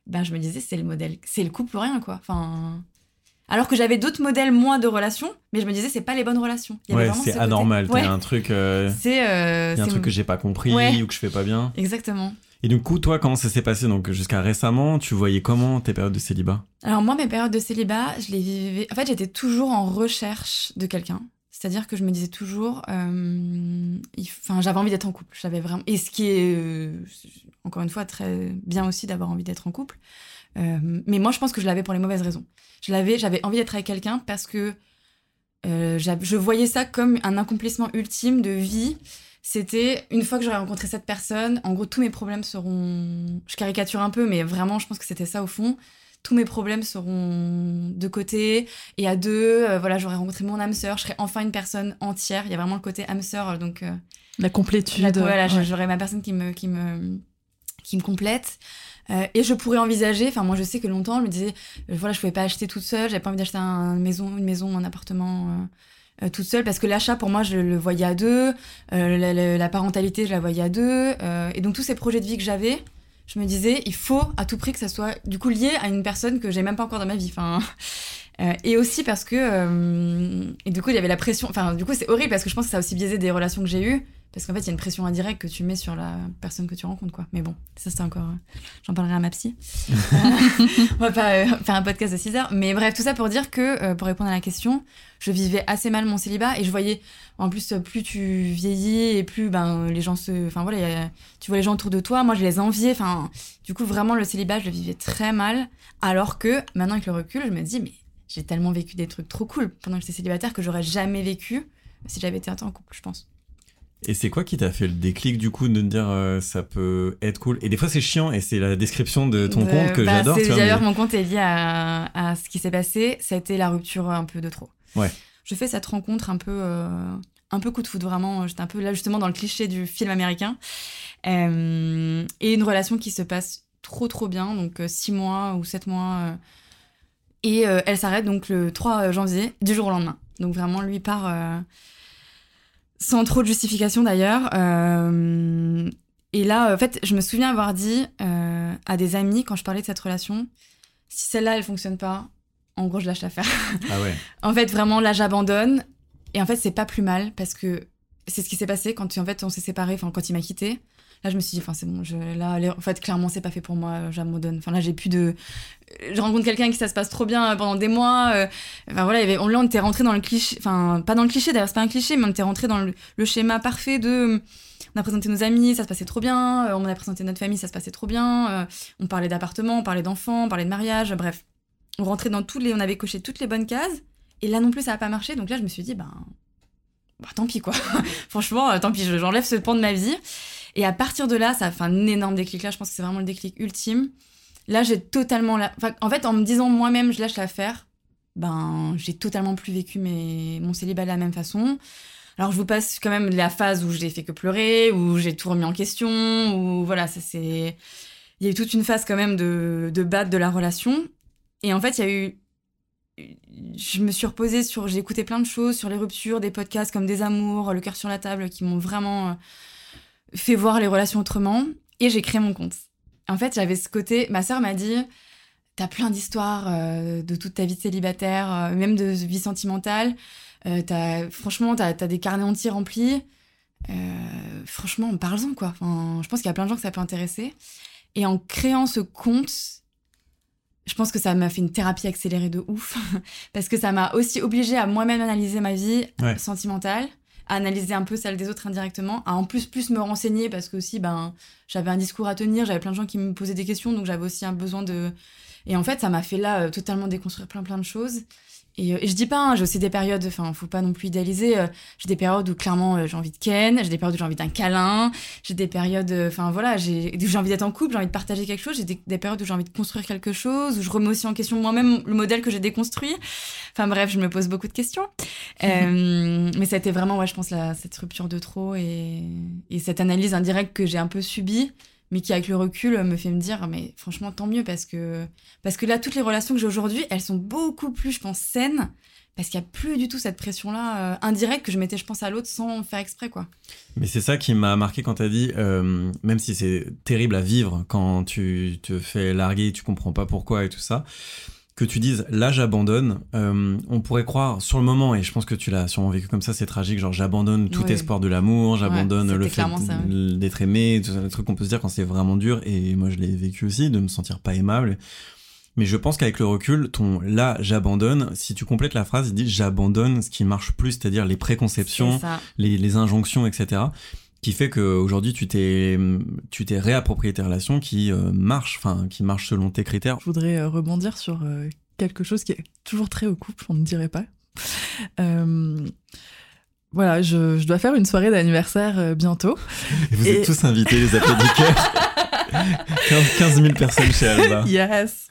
ben, je me disais, c'est le modèle, c'est le couple ou rien, quoi. Enfin. Alors que j'avais d'autres modèles, moi, de relations, mais je me disais, c'est pas les bonnes relations. Il y avait Ouais, c'est ce côté- anormal. Ouais. T'as un truc, euh, C'est. euh, un truc que j'ai pas compris Ouais. ou que je fais pas bien. Exactement. Et du coup, toi, comment ça s'est passé Donc, jusqu'à récemment, tu voyais comment tes périodes de célibat? Alors moi, mes périodes de célibat, je les vivais... En fait, j'étais toujours en recherche de quelqu'un. C'est-à-dire que je me disais toujours... euh, Enfin, j'avais envie d'être en couple. J'avais vraiment... Et ce qui est, euh, encore une fois, très bien aussi d'avoir envie d'être en couple. Euh, mais moi, je pense que je l'avais pour les mauvaises raisons. Je l'avais, j'avais envie d'être avec quelqu'un parce que euh, je voyais ça comme un accomplissement ultime de vie. C'était une fois que j'aurais rencontré cette personne, en gros, tous mes problèmes seront. Je caricature un peu, mais vraiment, je pense que c'était ça au fond. Tous mes problèmes seront de côté et à deux. euh, voilà, j'aurais rencontré mon âme sœur. Je serais enfin une personne entière. Il y a vraiment le côté âme sœur, donc. La complétude. la- voilà, ouais. j'aurais ma personne qui me, qui me, qui me complète. Euh, et je pourrais envisager, enfin moi je sais que longtemps je me disais, euh, voilà, je pouvais pas acheter toute seule, j'avais pas envie d'acheter un- une maison, une maison, un appartement euh, toute seule, parce que l'achat pour moi je le voyais à deux, la, parentalité je la voyais à deux, et donc tous ces projets de vie que j'avais, je me disais, il faut à tout prix que ça soit du coup lié à une personne que j'ai même pas encore dans ma vie. Enfin, euh, et aussi parce que, euh, et du coup il y avait la pression, enfin du coup c'est horrible parce que je pense que ça a aussi biaisé des relations que j'ai eues. Parce qu'en fait, il y a une pression indirecte que tu mets sur la personne que tu rencontres, quoi. Mais bon, ça, c'est encore. euh, J'en parlerai à ma psy. On va pas faire un podcast de 6 heures. Mais bref, tout ça pour dire que, pour répondre à la question, je vivais assez mal mon célibat et je voyais, en plus, plus tu vieillis et plus ben, les gens se. Enfin voilà, a- tu vois les gens autour de toi. Moi, je les enviais. Enfin, du coup, vraiment, le célibat, je le vivais très mal. Alors que, maintenant, avec le recul, je me dis, mais j'ai tellement vécu des trucs trop cool pendant que j'étais célibataire que j'aurais jamais vécu si j'avais été un temps en couple, je pense. Et c'est quoi qui t'a fait le déclic du coup de te dire euh, ça peut être cool? Et des fois c'est chiant et c'est la description de ton compte que bah, j'adore. D'ailleurs, mais- mon compte est lié à, à ce qui s'est passé. Ça a été la rupture un peu de trop. Ouais. Je fais cette rencontre un peu, euh, un peu coup de foudre, vraiment. J'étais un peu là, justement, dans le cliché du film américain. Euh, et une relation qui se passe trop, trop bien. Donc, six mois ou sept mois. Euh, et euh, elle s'arrête donc le 3 janvier, du jour au lendemain. Donc, vraiment, lui part. euh, sans trop de justification d'ailleurs. Euh, et là, en fait, je me souviens avoir dit euh, à des amis quand je parlais de cette relation, si celle-là elle fonctionne pas, en gros je lâche l'affaire. Ah ouais. en fait, vraiment là j'abandonne. Et en fait, c'est pas plus mal parce que c'est ce qui s'est passé quand en fait on s'est séparés, enfin quand il m'a quitté. Là, je me suis dit, enfin c'est bon, je, là, en fait, clairement, c'est pas fait pour moi, j'abandonne. Enfin là, j'ai plus de. Je rencontre quelqu'un qui ça se passe trop bien euh, pendant des mois. euh, Enfin voilà, il y là, on était rentré dans le cliché, enfin pas dans le cliché d'ailleurs, c'est pas un cliché, mais on était rentré dans le, schéma parfait de. On a présenté nos amis, ça se passait trop bien. euh, On a présenté notre famille, ça se passait trop bien. On parlait d'appartement, on parlait d'enfants, on parlait de mariage, bref. On rentrait dans tous les, on avait coché toutes les bonnes cases. Et là non plus, ça a pas marché. Donc là, je me suis dit, ben, bah, tant pis quoi. Franchement, tant pis, je- j'enlève ce pan de ma vie. Et à partir de là, ça a fait un énorme déclic. Là, je pense que c'est vraiment le déclic ultime. Là, j'ai totalement. En fait, en me disant moi-même, je lâche l'affaire, ben, j'ai totalement plus vécu mes... mon célibat de la même façon. Alors, je vous passe quand même la phase où j'ai fait que pleurer, où j'ai tout remis en question, où voilà, c'est. Il y a eu toute une phase quand même de, de bad de la relation. Et en fait, il y a eu. Je me suis reposée sur. J'ai écouté plein de choses sur les ruptures, des podcasts comme Des Amours, Le cœur sur la table, qui m'ont vraiment fait voir les relations autrement. Et j'ai créé mon compte. En fait, j'avais ce côté. Ma sœur m'a dit T'as plein d'histoires euh, de toute ta vie de célibataire, euh, même de vie sentimentale. Euh, t'as- franchement, t'as as des carnets entiers remplis. Euh, franchement, parle-en, quoi. Enfin, je pense qu'il y a plein de gens que ça peut intéresser. Et en créant ce compte, je pense que ça m'a fait une thérapie accélérée de ouf. parce que ça m'a aussi obligée à moi-même analyser ma vie Ouais. sentimentale, analyser un peu celle des autres indirectement, à en plus plus me renseigner parce que aussi, ben, j'avais un discours à tenir, j'avais plein de gens qui me posaient des questions, donc j'avais aussi un besoin de... Et en fait, ça m'a fait là euh, totalement déconstruire plein plein de choses. Et, euh, et je dis pas, hein, j'ai aussi des périodes, enfin, faut pas non plus idéaliser. euh, j'ai des périodes où clairement euh, j'ai envie de Ken, j'ai des périodes où j'ai envie d'un câlin, j'ai des périodes, euh, enfin voilà, j'ai envie d'être en couple, j'ai envie de partager quelque chose, j'ai des, des périodes où j'ai envie de construire quelque chose, où je remets aussi en question moi-même le modèle que j'ai déconstruit. Enfin bref, je me pose beaucoup de questions. Mais ça a été vraiment, ouais, je pense, la, cette rupture de trop et, et cette analyse indirecte que j'ai un peu subie, mais qui avec le recul me fait me dire, mais franchement, tant mieux parce que parce que là, toutes les relations que j'ai aujourd'hui, elles sont beaucoup plus, je pense, saines. Parce qu'il n'y a plus du tout cette pression-là euh, indirecte que je mettais, je pense, à l'autre sans faire exprès, quoi. Mais c'est ça qui m'a marqué quand t'as dit, euh, même si c'est terrible à vivre quand tu te fais larguer, tu comprends pas pourquoi et tout ça, que tu dises là j'abandonne, euh, on pourrait croire sur le moment, et je pense que tu l'as sûrement vécu comme ça, c'est tragique, genre j'abandonne tout Oui. espoir de l'amour, j'abandonne le fait d'être aimé, tout ça, des trucs qu'on peut se dire quand c'est vraiment dur, et moi je l'ai vécu aussi, de me sentir pas aimable. Mais je pense qu'avec le recul, ton là j'abandonne, si tu complètes la phrase, il dit j'abandonne ce qui marche plus, c'est-à-dire les préconceptions, les injonctions, etc. Qui fait qu'aujourd'hui, tu t'es, tu t'es réapproprié tes relations qui euh, marchent, enfin, qui marchent selon tes critères. Je voudrais euh, rebondir sur euh, quelque chose qui est toujours très au couple, on ne dirait pas. Euh, voilà, je, je dois faire une soirée d'anniversaire bientôt. Et vous Et- êtes tous invités, les applaudisseurs. 15, 15 000 personnes chez Alba. Yes.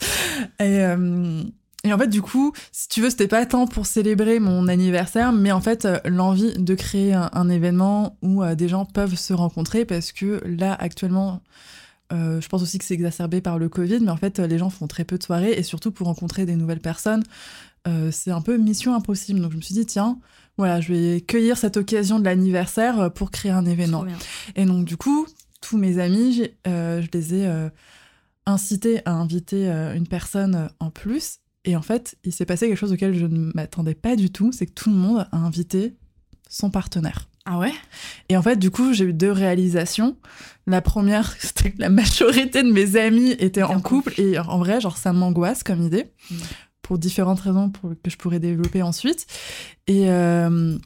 Et, euh, et en fait, du coup, si tu veux, c'était pas tant pour célébrer mon anniversaire, mais en fait, euh, l'envie de créer un, un événement où euh, des gens peuvent se rencontrer parce que là, actuellement, euh, je pense aussi que c'est exacerbé par le Covid, mais en fait, les gens font très peu de soirées et surtout pour rencontrer des nouvelles personnes, euh, c'est un peu mission impossible. Donc, je me suis dit, tiens, voilà, je vais cueillir cette occasion de l'anniversaire pour créer un événement. Et donc, du coup, tous mes amis, je les ai incités à inviter une personne en plus. Et en fait, il s'est passé quelque chose auquel je ne m'attendais pas du tout, c'est que tout le monde a invité son partenaire. Ah ouais? Et en fait, du coup, j'ai eu deux réalisations. La première, c'était que la majorité de mes amis étaient en couple. Et en vrai, genre, ça m'angoisse comme idée. Mm. Pour différentes raisons pour, que je pourrais développer ensuite. Et euh,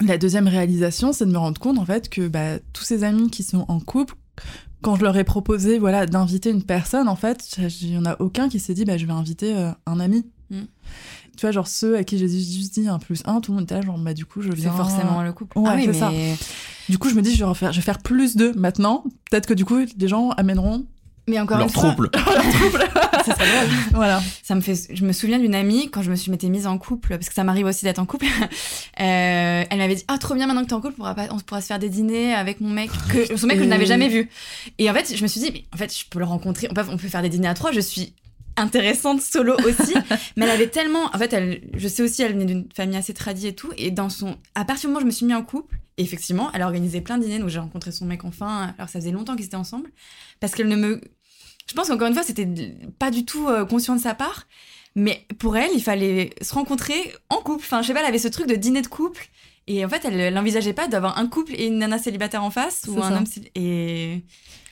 la deuxième réalisation, c'est de me rendre compte, en fait, que bah, tous ces amis qui sont en couple, quand je leur ai proposé voilà, d'inviter une personne, en fait, il n'y en a aucun qui s'est dit, bah, je vais inviter euh, un ami. Mm. Tu vois, genre ceux à qui j'ai juste dit un plus un, tout le monde était là, genre, bah, du coup, je C'est viens. forcément le couple. Ouais, ah oui, c'est mais... ça. Du coup, je me dis, je vais, faire, je vais faire plus d'eux maintenant. Peut-être que du coup, les gens amèneront mais encore Leur une fois, trouble. ça serait drôle. voilà. Ça me fait, je me souviens d'une amie quand je me suis m'étais mise en couple parce que ça m'arrive aussi d'être en couple. Euh, elle m'avait dit ah trop bien maintenant que t'es en couple, on pourra, pas- on pourra se faire des dîners avec mon mec, que son mec que je n'avais jamais vu. Et en fait je me suis dit mais en fait je peux le rencontrer, on peut, on peut faire des dîners à trois. Je suis intéressante solo aussi, mais elle avait tellement, en fait elle, je sais aussi elle venait d'une famille assez tradie et tout, et dans son, à partir du moment où je me suis mis en couple, et effectivement elle a organisé plein de dîners, donc j'ai rencontré son mec enfin, alors ça faisait longtemps qu'ils étaient ensemble, parce qu'elle ne me je pense qu'encore une fois, c'était pas du tout euh, conscient de sa part. Mais pour elle, il fallait se rencontrer en couple. Enfin, je sais pas, elle avait ce truc de dîner de couple. Et en fait, elle n'envisageait pas d'avoir un couple et une nana célibataire en face ou un ça. homme Et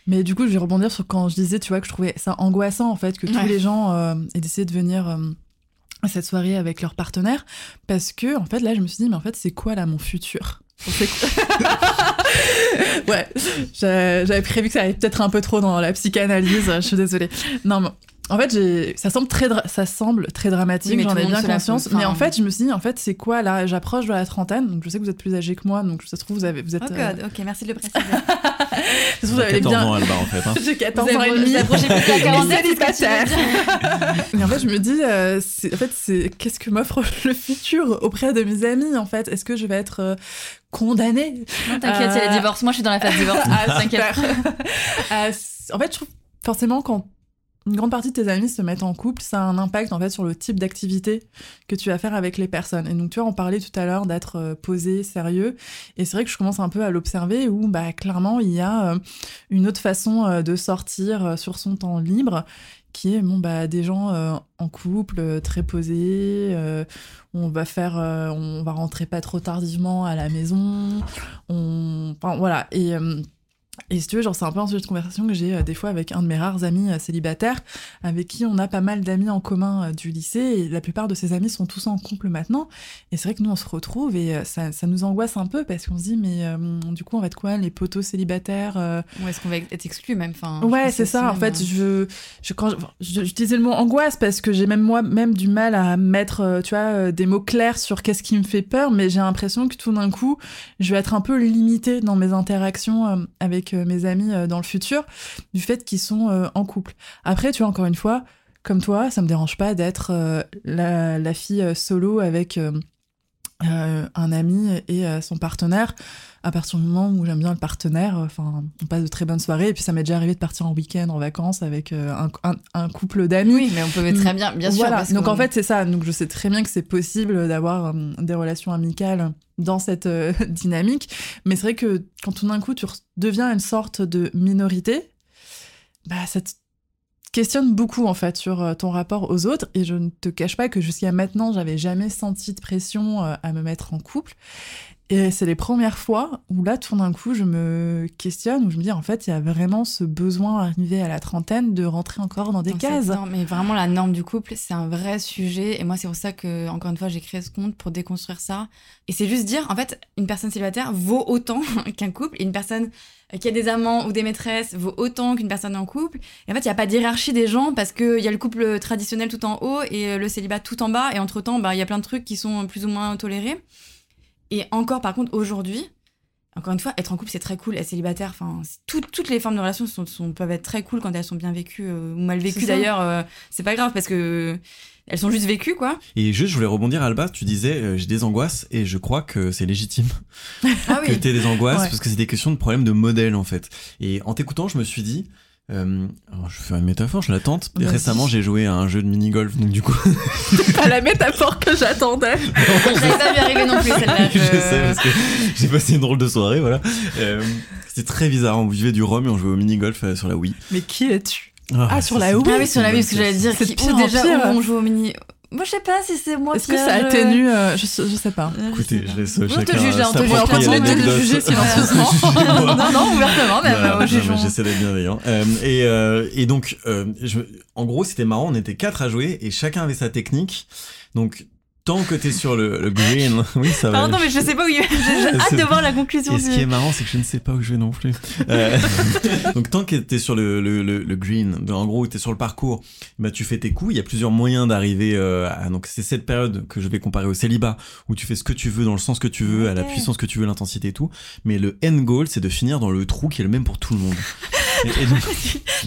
Mais du coup, je vais rebondir sur quand je disais, tu vois, que je trouvais ça angoissant, en fait, que tous les gens euh, aient décidé de venir euh, à cette soirée avec leur partenaire. Parce que, en fait, là, je me suis dit, mais en fait, c'est quoi, là, mon futur? C'est quoi? Ouais, j'a- j'avais prévu que ça allait peut-être un peu trop dans la psychanalyse, je suis désolée. Non, mais en fait, ça semble très, ça semble très dramatique, Oui, j'en ai bien conscience. enfin- Mais en fait, je me suis dit, en fait, c'est quoi là? J'approche de la trentaine, donc je sais que vous êtes plus âgé que moi, donc ça se trouve, vous, avez, vous êtes. oh euh, god, ok, merci de le préciser. vous Vous avez avez 14 bien. ans, Alba, en fait. hein. J'ai 14 Vous ans et demi. vous approchez plus la quarantaine. Mais en fait, je me dis, euh, en fait, c'est qu'est-ce que m'offre le futur auprès de mes amis, en fait? Est-ce que je vais être euh, condamnée? Non, t'inquiète, il y a Euh, les divorces. Moi, je suis dans la phase divorce. Ah, t'inquiète. super. Euh, en fait, je trouve forcément quand une grande partie de tes amis se mettent en couple, ça a un impact en fait sur le type d'activité que tu vas faire avec les personnes. Et donc tu vois, on parlait tout à l'heure d'être euh, posé, sérieux, et c'est vrai que je commence un peu à l'observer où bah clairement il y a euh, une autre façon euh, de sortir sur son temps libre qui est bon bah des gens en couple très posés on va faire on va rentrer pas trop tardivement à la maison on enfin voilà et si tu veux, genre, c'est un peu un sujet de conversation que j'ai euh, des fois avec un de mes rares amis euh, célibataires, avec qui on a pas mal d'amis en commun euh, du lycée, et la plupart de ces amis sont tous en couple maintenant. Et c'est vrai que nous, on se retrouve, et ça, ça nous angoisse un peu, parce qu'on se dit, mais du coup, on va être quoi, les poteaux célibataires Ou est-ce qu'on va être exclu même enfin, Ouais, c'est ça. En même, fait, je, je, quand je, le mot angoisse parce que j'ai même moi même du mal à mettre, tu vois, des mots clairs sur qu'est-ce qui me fait peur. Mais j'ai l'impression que tout d'un coup, je vais être un peu limitée dans mes interactions euh, euh, mes amis euh, dans le futur du fait qu'ils sont euh, en couple. Après, tu vois, encore une fois, comme toi, ça me dérange pas d'être la, fille solo avec euh, un ami et euh, son partenaire. À partir du moment où j'aime bien le partenaire, euh, enfin, on passe de très bonnes soirées. Et puis ça m'est déjà arrivé de partir en week-end, en vacances avec un, un- un couple d'amis. Oui, mais on peut très bien, bien sûr. Voilà. parce Donc en fait, c'est ça. Donc je sais très bien que c'est possible d'avoir des relations amicales dans cette dynamique. Mais c'est vrai que quand tout d'un coup tu deviens une sorte de minorité, bah ça te questionnes beaucoup en fait sur euh, ton rapport aux autres et je ne te cache pas que jusqu'à maintenant j'avais jamais senti de pression euh, à me mettre en couple et c'est les premières fois où là tout d'un coup je me questionne où je me dis en fait il y a vraiment ce besoin arrivé à la trentaine de rentrer encore dans des cases Non, mais vraiment, la norme du couple, c'est un vrai sujet. Et moi, c'est pour ça que, encore une fois, j'ai créé ce compte pour déconstruire ça. Et c'est juste dire, en fait, une personne célibataire vaut autant qu'un couple. Et une personne qui a des amants ou des maîtresses vaut autant qu'une personne en couple. Et en fait, il n'y a pas de hiérarchie des gens parce qu'il y a le couple traditionnel tout en haut et le célibat tout en bas. Et entre-temps, bah, il y a plein de trucs qui sont plus ou moins tolérés. Et encore, par contre, aujourd'hui, encore une fois, être en couple, c'est très cool. Être célibataire, enfin, tout- toutes les formes de relations sont, sont- peuvent être très cool quand elles sont bien vécues euh, ou mal vécues d'ailleurs. euh, c'est pas grave parce que elles sont juste vécues, quoi. Et juste, je voulais rebondir, Alba, tu disais, euh, j'ai des angoisses, et je crois que c'est légitime Ah que t'aies des angoisses, Ouais. parce que c'est des questions de problèmes de modèle, en fait. Et en t'écoutant, je me suis dit, euh, alors je vais faire une métaphore, je la tente. Vas-y. Récemment, j'ai joué à un jeu de mini-golf, donc du coup, pas la métaphore que j'attendais J'avais pas vu arriver non plus celle-là. je je- sais, parce que j'ai passé une drôle de soirée, voilà. Euh, C'était très bizarre, on buvait du rhum et on jouait au mini-golf euh, sur la Wii. mais qui es-tu? Ah, sur la Wii Ah oui, sur la vie, parce que j'allais dire C'est qui, de pire déjà pire. où on joue au mini. Moi, je sais pas si c'est moi est-ce que ça je- atténue euh, je, je sais pas Euh, Écoutez, je laisse On te chacun juge on te juge on te l'anecdote. juger silencieusement. non, non, ouvertement même. Voilà, euh, J'essaie d'être bienveillant. Euh, et, euh, et donc, euh, je, en gros, c'était marrant. On était quatre à jouer et chacun avait sa technique. Donc, tant que t'es sur le, le green, oui, ça va. Pardon, mais je sais pas où il J'ai j'ai hâte de voir la conclusion Et ce qui est marrant, c'est que je ne sais pas où je vais non plus. Euh, donc tant que t'es sur le, le, le, green, en gros, t'es sur le parcours, bah tu fais tes coups. Il y a plusieurs moyens d'arriver euh, à. Donc c'est cette période que je vais comparer au célibat, où tu fais ce que tu veux dans le sens que tu veux, à la puissance que tu veux, l'intensité et tout. Mais le end goal, c'est de finir dans le trou qui est le même pour tout le monde. Et, et donc,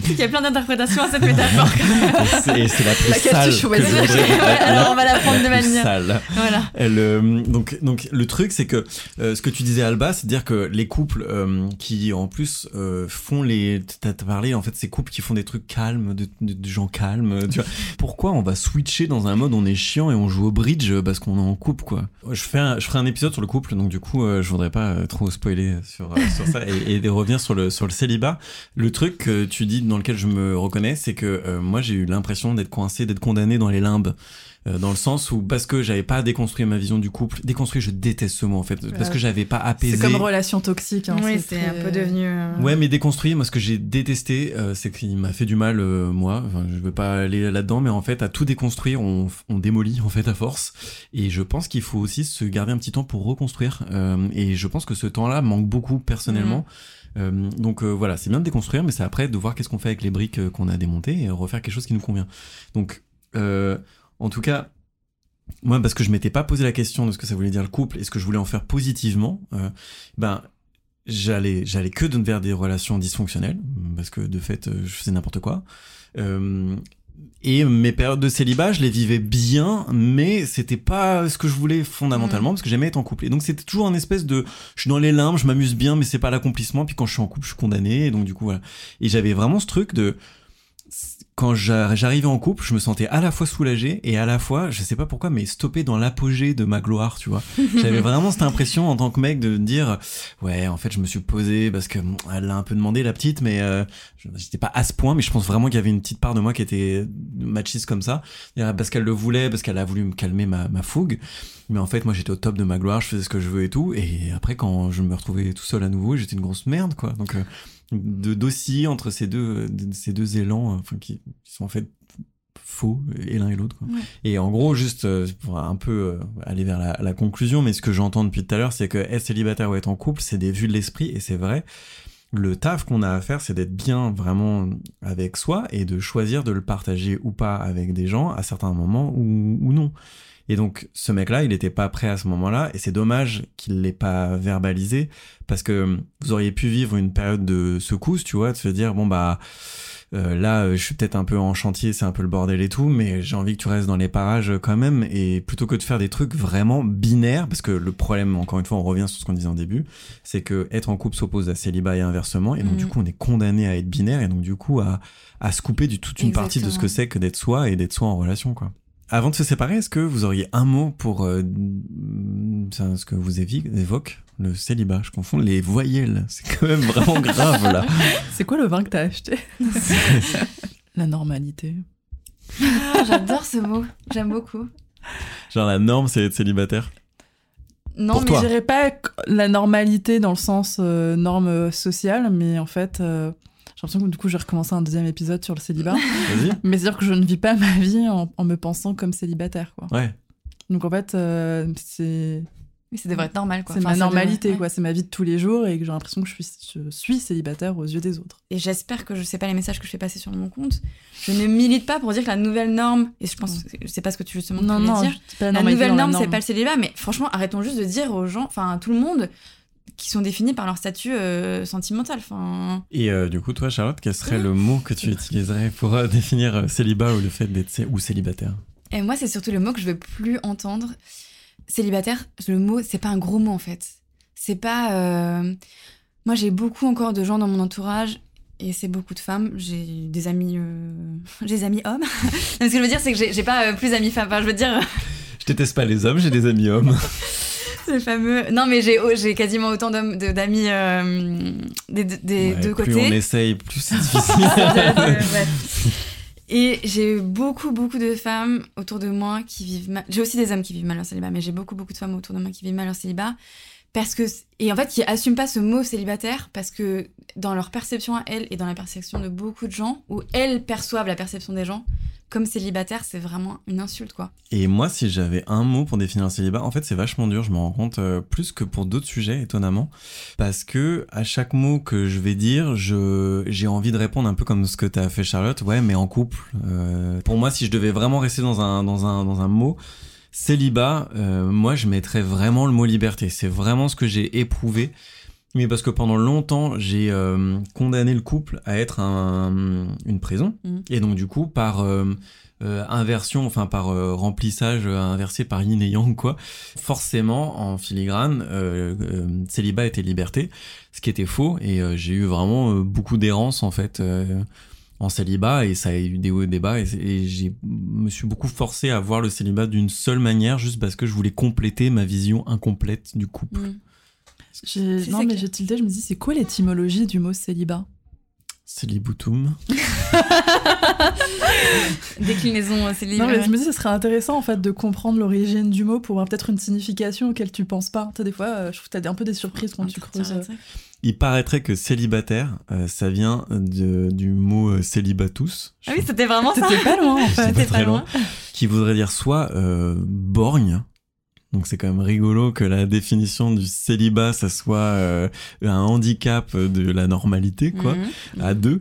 Il y a plein d'interprétations à cette métaphore. c'est et c'est la plus Laquelle sale que choisis je voudrais- Ouais, alors on va la prendre de manière. sale. Voilà. Elle, euh, donc, donc le truc, c'est que euh, ce que tu disais Alba, c'est de dire que les couples euh, qui en plus euh, font les, t'as parlé en fait ces couples qui font des trucs calmes, de, de- de gens calmes. Tu vois, pourquoi on va switcher dans un mode on est chiant et on joue au bridge parce qu'on est en couple quoi? Je fais, un, je ferai un épisode sur le couple, donc du coup, euh, je voudrais pas trop spoiler sur, sur ça et, et revenir sur le sur le célibat. Le truc que tu dis dans lequel je me reconnais, c'est que euh, moi j'ai eu l'impression d'être coincé, d'être condamné dans les limbes. Euh, dans le sens où parce que j'avais pas déconstruit ma vision du couple déconstruit je déteste ce mot en fait parce que j'avais pas apaisé c'est comme relation toxique hein, Oui, c'est un peu devenu. euh, ouais mais déconstruit moi ce que j'ai détesté euh, c'est qu'il m'a fait du mal euh, moi enfin, je veux pas aller là-dedans mais en fait à tout déconstruire on, on démolit en fait à force et je pense qu'il faut aussi se garder un petit temps pour reconstruire Euh, et je pense que ce temps-là manque beaucoup personnellement Euh, donc euh, voilà, c'est bien de déconstruire, mais c'est après de voir qu'est-ce qu'on fait avec les briques euh, qu'on a démontées et refaire quelque chose qui nous convient. Donc, euh, en tout cas, moi, parce que je m'étais pas posé la question de ce que ça voulait dire le couple et ce que je voulais en faire positivement, euh, ben j'allais j'allais que vers des relations dysfonctionnelles parce que de fait euh, je faisais n'importe quoi. Euh, et mes périodes de célibat, je les vivais bien, mais c'était pas ce que je voulais fondamentalement, parce que j'aimais être en couple. Et donc c'était toujours un espèce de, je suis dans les limbes, je m'amuse bien, mais c'est pas l'accomplissement. Puis quand je suis en couple, je suis condamné. Et donc du coup voilà. Et j'avais vraiment ce truc de, quand j'a- j'arrivais en couple, je me sentais à la fois soulagé et à la fois, je sais pas pourquoi, mais stoppé dans l'apogée de ma gloire, tu vois. J'avais vraiment cette impression en tant que mec de me dire, ouais, en fait, je me suis posé parce que elle l'a un peu demandé la petite, mais euh, je- j'étais pas à ce point, mais je pense vraiment qu'il y avait une petite part de moi qui était machiste comme ça, C'est-à-dire parce qu'elle le voulait, parce qu'elle a voulu me calmer ma, ma fougue. Mais en fait, moi, j'étais au top de ma gloire, je faisais ce que je veux et tout. Et après, quand je me retrouvais tout seul à nouveau, j'étais une grosse merde, quoi. Donc, euh, de d'osciller entre ces deux, ces deux élans, euh, enfin, qui, qui sont en fait faux et l'un et l'autre. quoi. Ouais. Et en gros, juste euh, pour un peu euh, aller vers la, la conclusion, mais ce que j'entends depuis tout à l'heure, c'est que être célibataire ou être en couple, c'est des vues de l'esprit et c'est vrai. Le taf qu'on a à faire, c'est d'être bien vraiment avec soi et de choisir de le partager ou pas avec des gens à certains moments ou, ou non. Et donc, ce mec-là, il était pas prêt à ce moment-là, et c'est dommage qu'il l'ait pas verbalisé, parce que vous auriez pu vivre une période de secousse, tu vois, de se dire, bon bah, euh, là, euh, je suis peut-être un peu en chantier, c'est un peu le bordel et tout, mais j'ai envie que tu restes dans les parages quand même, et plutôt que de faire des trucs vraiment binaires, parce que le problème, encore une fois, on revient sur ce qu'on disait en début, c'est que être en couple s'oppose à célibat et inversement, et donc du coup, on est condamné à être binaire, et donc du coup, à, à se couper du toute une partie de ce que c'est que d'être soi et d'être soi en relation, quoi. Avant de se séparer, est-ce que vous auriez un mot pour euh, ce que vous évoque le célibat? Je confonds les voyelles. C'est quand même vraiment grave là. C'est quoi le vin que t'as acheté? La normalité. Ah, J'adore ce mot, j'aime beaucoup. Genre la norme, c'est être célibataire? Non, Pour mais. Je dirais pas la normalité dans le sens euh, norme sociale, mais en fait, euh, j'ai l'impression que du coup, je vais recommencer un deuxième épisode sur le célibat. Vas-y. mais c'est-à-dire que je ne vis pas ma vie en, en me pensant comme célibataire, quoi. Ouais. Donc en fait, euh, c'est mais ça devrait être normal quoi. c'est Enfin, ma devrait- normalité, ouais. quoi. C'est ma vie de tous les jours et que j'ai l'impression que je suis, je suis célibataire aux yeux des autres. Et j'espère que je sais pas les messages que je fais passer sur mon compte. Je ne milite pas pour dire que la nouvelle norme, et je pense, je sais pas ce que tu justement tu Non, non, dire. pas la La nouvelle la norme, c'est norme. pas le célibat, mais franchement, arrêtons juste de dire aux gens, enfin à tout le monde, qui sont définis par leur statut euh, sentimental. Enfin, Et euh, du coup, toi, Charlotte, quel serait le mot que tu utiliserais pour euh, définir célibat ou le fait d'être ou célibataire? Et moi, c'est surtout le mot que je veux plus entendre. Célibataire, le mot, c'est pas un gros mot en fait. C'est pas. Moi, j'ai beaucoup encore de gens dans mon entourage. Et c'est beaucoup de femmes. J'ai des amis, j'ai des amis hommes. Non, ce que je veux dire, c'est que j'ai pas plus d'amis femmes. Enfin, je veux dire, Je déteste pas les hommes, j'ai des amis hommes. C'est fameux. Non, mais j'ai oh, j'ai quasiment autant d'hommes- de- d'amis euh, des, des- des Ouais, deux plus côtés. on essaye, plus c'est difficile. Ouais. Et j'ai beaucoup, beaucoup de femmes autour de moi qui vivent mal. J'ai aussi des hommes qui vivent mal leur célibat, mais j'ai beaucoup, beaucoup de femmes autour de moi qui vivent mal leur célibat. Parce que, et en fait, qui assument pas ce mot célibataire parce que dans leur perception à elles et dans la perception de beaucoup de gens, où elles perçoivent la perception des gens comme célibataire, c'est vraiment une insulte, quoi. Et moi, si j'avais un mot pour définir un célibat, en fait, c'est vachement dur, je me rends compte, euh, plus que pour d'autres sujets, étonnamment. Parce que à chaque mot que je vais dire, je, j'ai envie de répondre un peu comme ce que t'as fait, Charlotte. Ouais, mais en couple. euh, pour moi, si je devais vraiment rester dans un, dans un, dans un mot, célibat, euh, moi, je mettrais vraiment le mot liberté. C'est vraiment ce que j'ai éprouvé. Mais parce que pendant longtemps, j'ai euh, condamné le couple à être un- une prison. Mhm. Et donc, du coup, par euh, euh, inversion, enfin par remplissage inversé par yin et yang, quoi, forcément, en filigrane, célibat était liberté, ce qui était faux. Et j'ai eu vraiment beaucoup d'errance, en fait. en célibat et ça a eu des hauts et des bas et, et j'ai me suis beaucoup forcé à voir le célibat d'une seule manière juste parce que je voulais compléter ma vision incomplète du couple. Mm. Non, mais j'ai tilté, je me dis, c'est quoi l'étymologie du mot célibat Céliboutum. Déclinaison euh, célibat. Non, mais je me dis, ce serait intéressant en fait de comprendre l'origine du mot pour avoir peut-être une signification auquel tu penses pas. Tu des fois, euh, je trouve que t'as un peu des surprises quand tu creuses. euh. Il paraîtrait que célibataire, euh, ça vient de, du mot euh, célibatus. Ah oui, c'était vraiment ça. T'étais pas loin en fait. J'étais pas pas loin. Qui voudrait dire soit euh, borgne. Donc c'est quand même rigolo que la définition du célibat, ça soit euh, un handicap de la normalité, quoi. Mhm. à deux.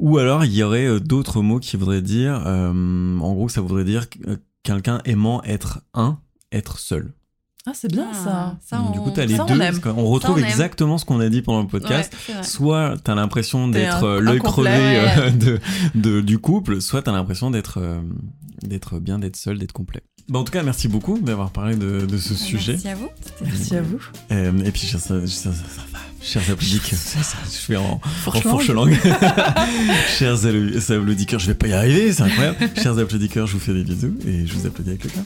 Ou alors il y aurait euh, d'autres mots qui voudraient dire, euh, en gros, ça voudrait dire que, quelqu'un aimant être un, être seul. Ah, c'est bien Ah, ça. ça, Donc, du coup, t'as les ça, deux. on retrouve Ça, on aime. exactement ce qu'on a dit pendant le podcast. Ouais. Soit t'as l'impression d'être l'œil crevé ouais. de, de- du couple, soit t'as l'impression d'être euh, d'être bien, d'être seul, d'être complet. Bah, en tout cas, merci beaucoup d'avoir parlé de, de ce sujet. Merci à vous. Merci à vous. Euh, et puis, chers, applaudisseurs, je suis en, en Franchement, fourche-langue. chers applaudisseurs, je vais pas y arriver, c'est incroyable. chers applaudisseurs, je vous fais des bisous et je vous applaudis avec le cœur.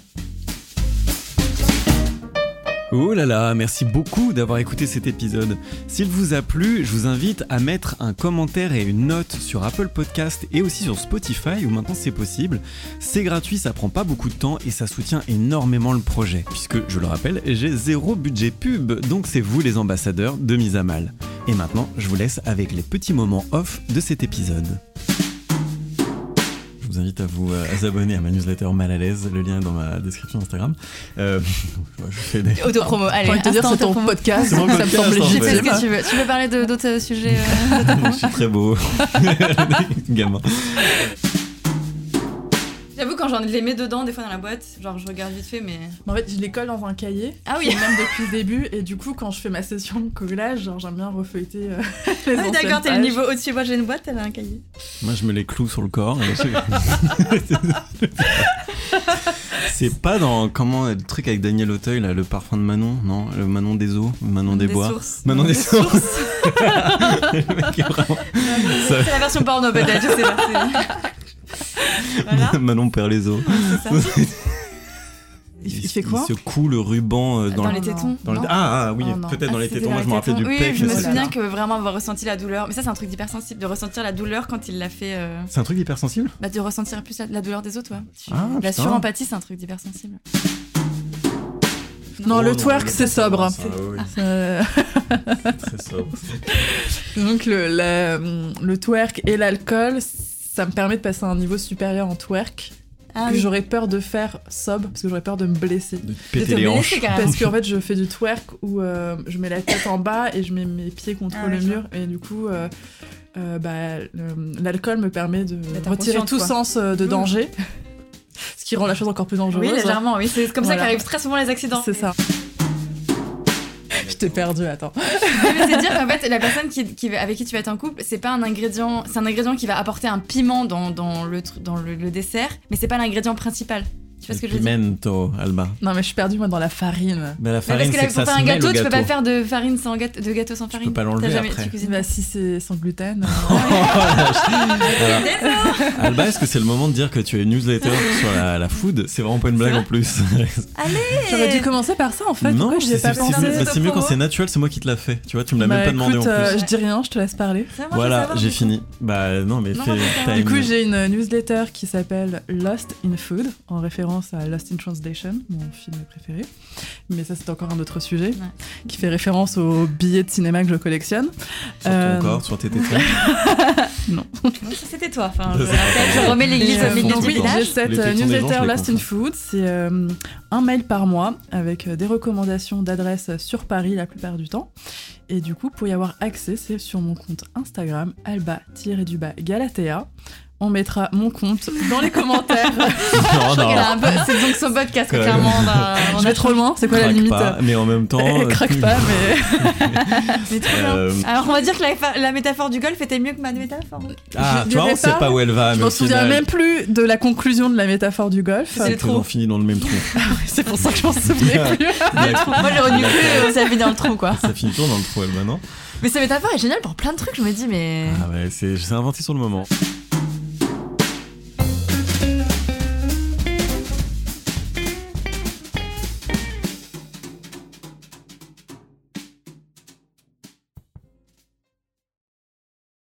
Oh là là, merci beaucoup d'avoir écouté cet épisode. S'il vous a plu, je vous invite à mettre un commentaire et une note sur Apple Podcast et aussi sur Spotify où maintenant c'est possible. C'est gratuit, ça prend pas beaucoup de temps et ça soutient énormément le projet. Puisque, je le rappelle, j'ai zéro budget pub, donc c'est vous les ambassadeurs de Mise à Mal. Et maintenant, je vous laisse avec les petits moments off de cet épisode. Je vous invite à vous euh, à vous abonner à ma newsletter Mal à l'aise, le lien est dans ma description Instagram. Euh, je fais des... Autopromo, allez. Te dire, c'est ton podcast, C'est mon donc ça me semble Tu légitime. que tu veux. Tu veux parler d'autres sujets euh, je suis très beau. Gamin. J'avoue, quand j'en les mets dedans, des fois dans la boîte, genre je regarde vite fait, mais. En fait, je les colle dans un cahier. Ah oui. Même depuis le début. Et du coup, quand je fais ma session de collage, genre, j'aime bien refeuilleter euh, les Ah oui, d'accord, t'es le niveau au-dessus. Moi j'ai une boîte, elle a un cahier. Moi, je me les cloue sur le corps. et C'est pas dans comment le truc avec Daniel Auteuil là, le parfum de Manon, non, le Manon des eaux, Manon des, bois. sources. Manon des sources. C'est la version porno peut-être, je sais pas. Voilà, Manon perd les os. Il, il fait quoi Il secoue le ruban euh, dans, Dans le- les tétons. dans le- Non. Ah, ah, oui, Oh, peut-être Ah, dans les c'était tétons. Moi, je me les rappelais du pec. Oui, je me souviens que vraiment avoir ressenti la douleur. Mais ça, c'est un truc d'hypersensible, de ressentir la douleur quand il l'a fait. euh, C'est un truc hypersensible Bah, de ressentir plus la, la douleur des autres, ouais. Tu- Ah, la surempathie, c'est un truc d'hypersensible. Non, Oh, le twerk, le c'est sobre. oui, Euh, c'est sobre. donc le, la- le twerk et l'alcool, ça me permet de passer à un niveau supérieur en twerk Ah, que oui. j'aurais peur de faire sobre parce que j'aurais peur de me blesser. De péter te les blesser, hanches. Parce qu'en fait, je fais du twerk où euh, je mets la tête en bas et je mets mes pieds contre Ah, le ouais, mur. Et du coup, euh, euh, bah, l'alcool me permet de retirer tout quoi. sens euh, de Mm. danger. Ce qui rend la chose encore plus dangereuse. Oui, légèrement, oui. C'est comme ça qu'arrivent très souvent les accidents. C'est ça. T'ai perdu, attends. C'est dire qu'en fait, la personne avec qui tu vas être en couple, c'est pas un ingrédient, c'est un ingrédient qui va apporter un piment dans le, le dessert, mais c'est pas l'ingrédient principal. Tu vois ce que je veux dire Pimento, Alba. Non, mais je suis perdue, moi, dans la farine. Mais la farine, parce que c'est que ça faire un gâteau, au tu peux pas faire de farine sans gâteau, de gâteau sans farine. peux pas l'enlever après. Tu cuisines. Bah, si c'est sans gluten. euh, Alors, Alba, est-ce que c'est le moment de dire que tu as une newsletter sur la, la food? C'est vraiment pas une blague en plus. J'aurais dû commencer par ça, en fait. non, c'est mieux quand c'est naturel, c'est moi qui te l'a fait. Tu vois, tu me l'as Bah, même pas demandé en plus. euh, je dis rien, je te laisse parler. Voilà, j'ai fini. Bah non, mais Du coup, j'ai une newsletter qui s'appelle Lost in Food, en référence à Lost in Translation, mon film préféré. Mais ça, c'est encore un autre sujet, Ouais. qui fait référence aux billets de cinéma que je collectionne. sur ton Euh, corps, sur tes tétons. Non, c'était toi. Enfin, je remets l'église au milieu du j'ai village. cette euh, newsletter Lost in. Food. C'est euh, un mail par mois avec euh, des recommandations d'adresses sur Paris la plupart du temps. Et du coup, pour y avoir accès, c'est sur mon compte Instagram, alba-du-bas galatea. On mettra mon compte dans les commentaires. non, Je non, C'est donc son podcast, même. clairement. on je a vais trop loin, c'est quoi la limite pas, mais en même temps. Elle craque pas, mais. Mais trop bien. Euh, Alors, on va dire que la, la métaphore du golf était mieux que ma métaphore. Ah, Je tu vois, on sait pas. où elle va. Je m'en souviens final, même plus de la conclusion de la métaphore du golf. C'est trou. fini dans le même trou. C'est pour ça que je m'en souvenais plus. Moi, j'ai retenu que euh, ça finit dans le trou, quoi. Ça finit toujours dans le trou, elle, maintenant. Mais cette métaphore est géniale pour plein de trucs. Je me dis, mais. Ah ouais, c'est j'ai inventé sur le moment.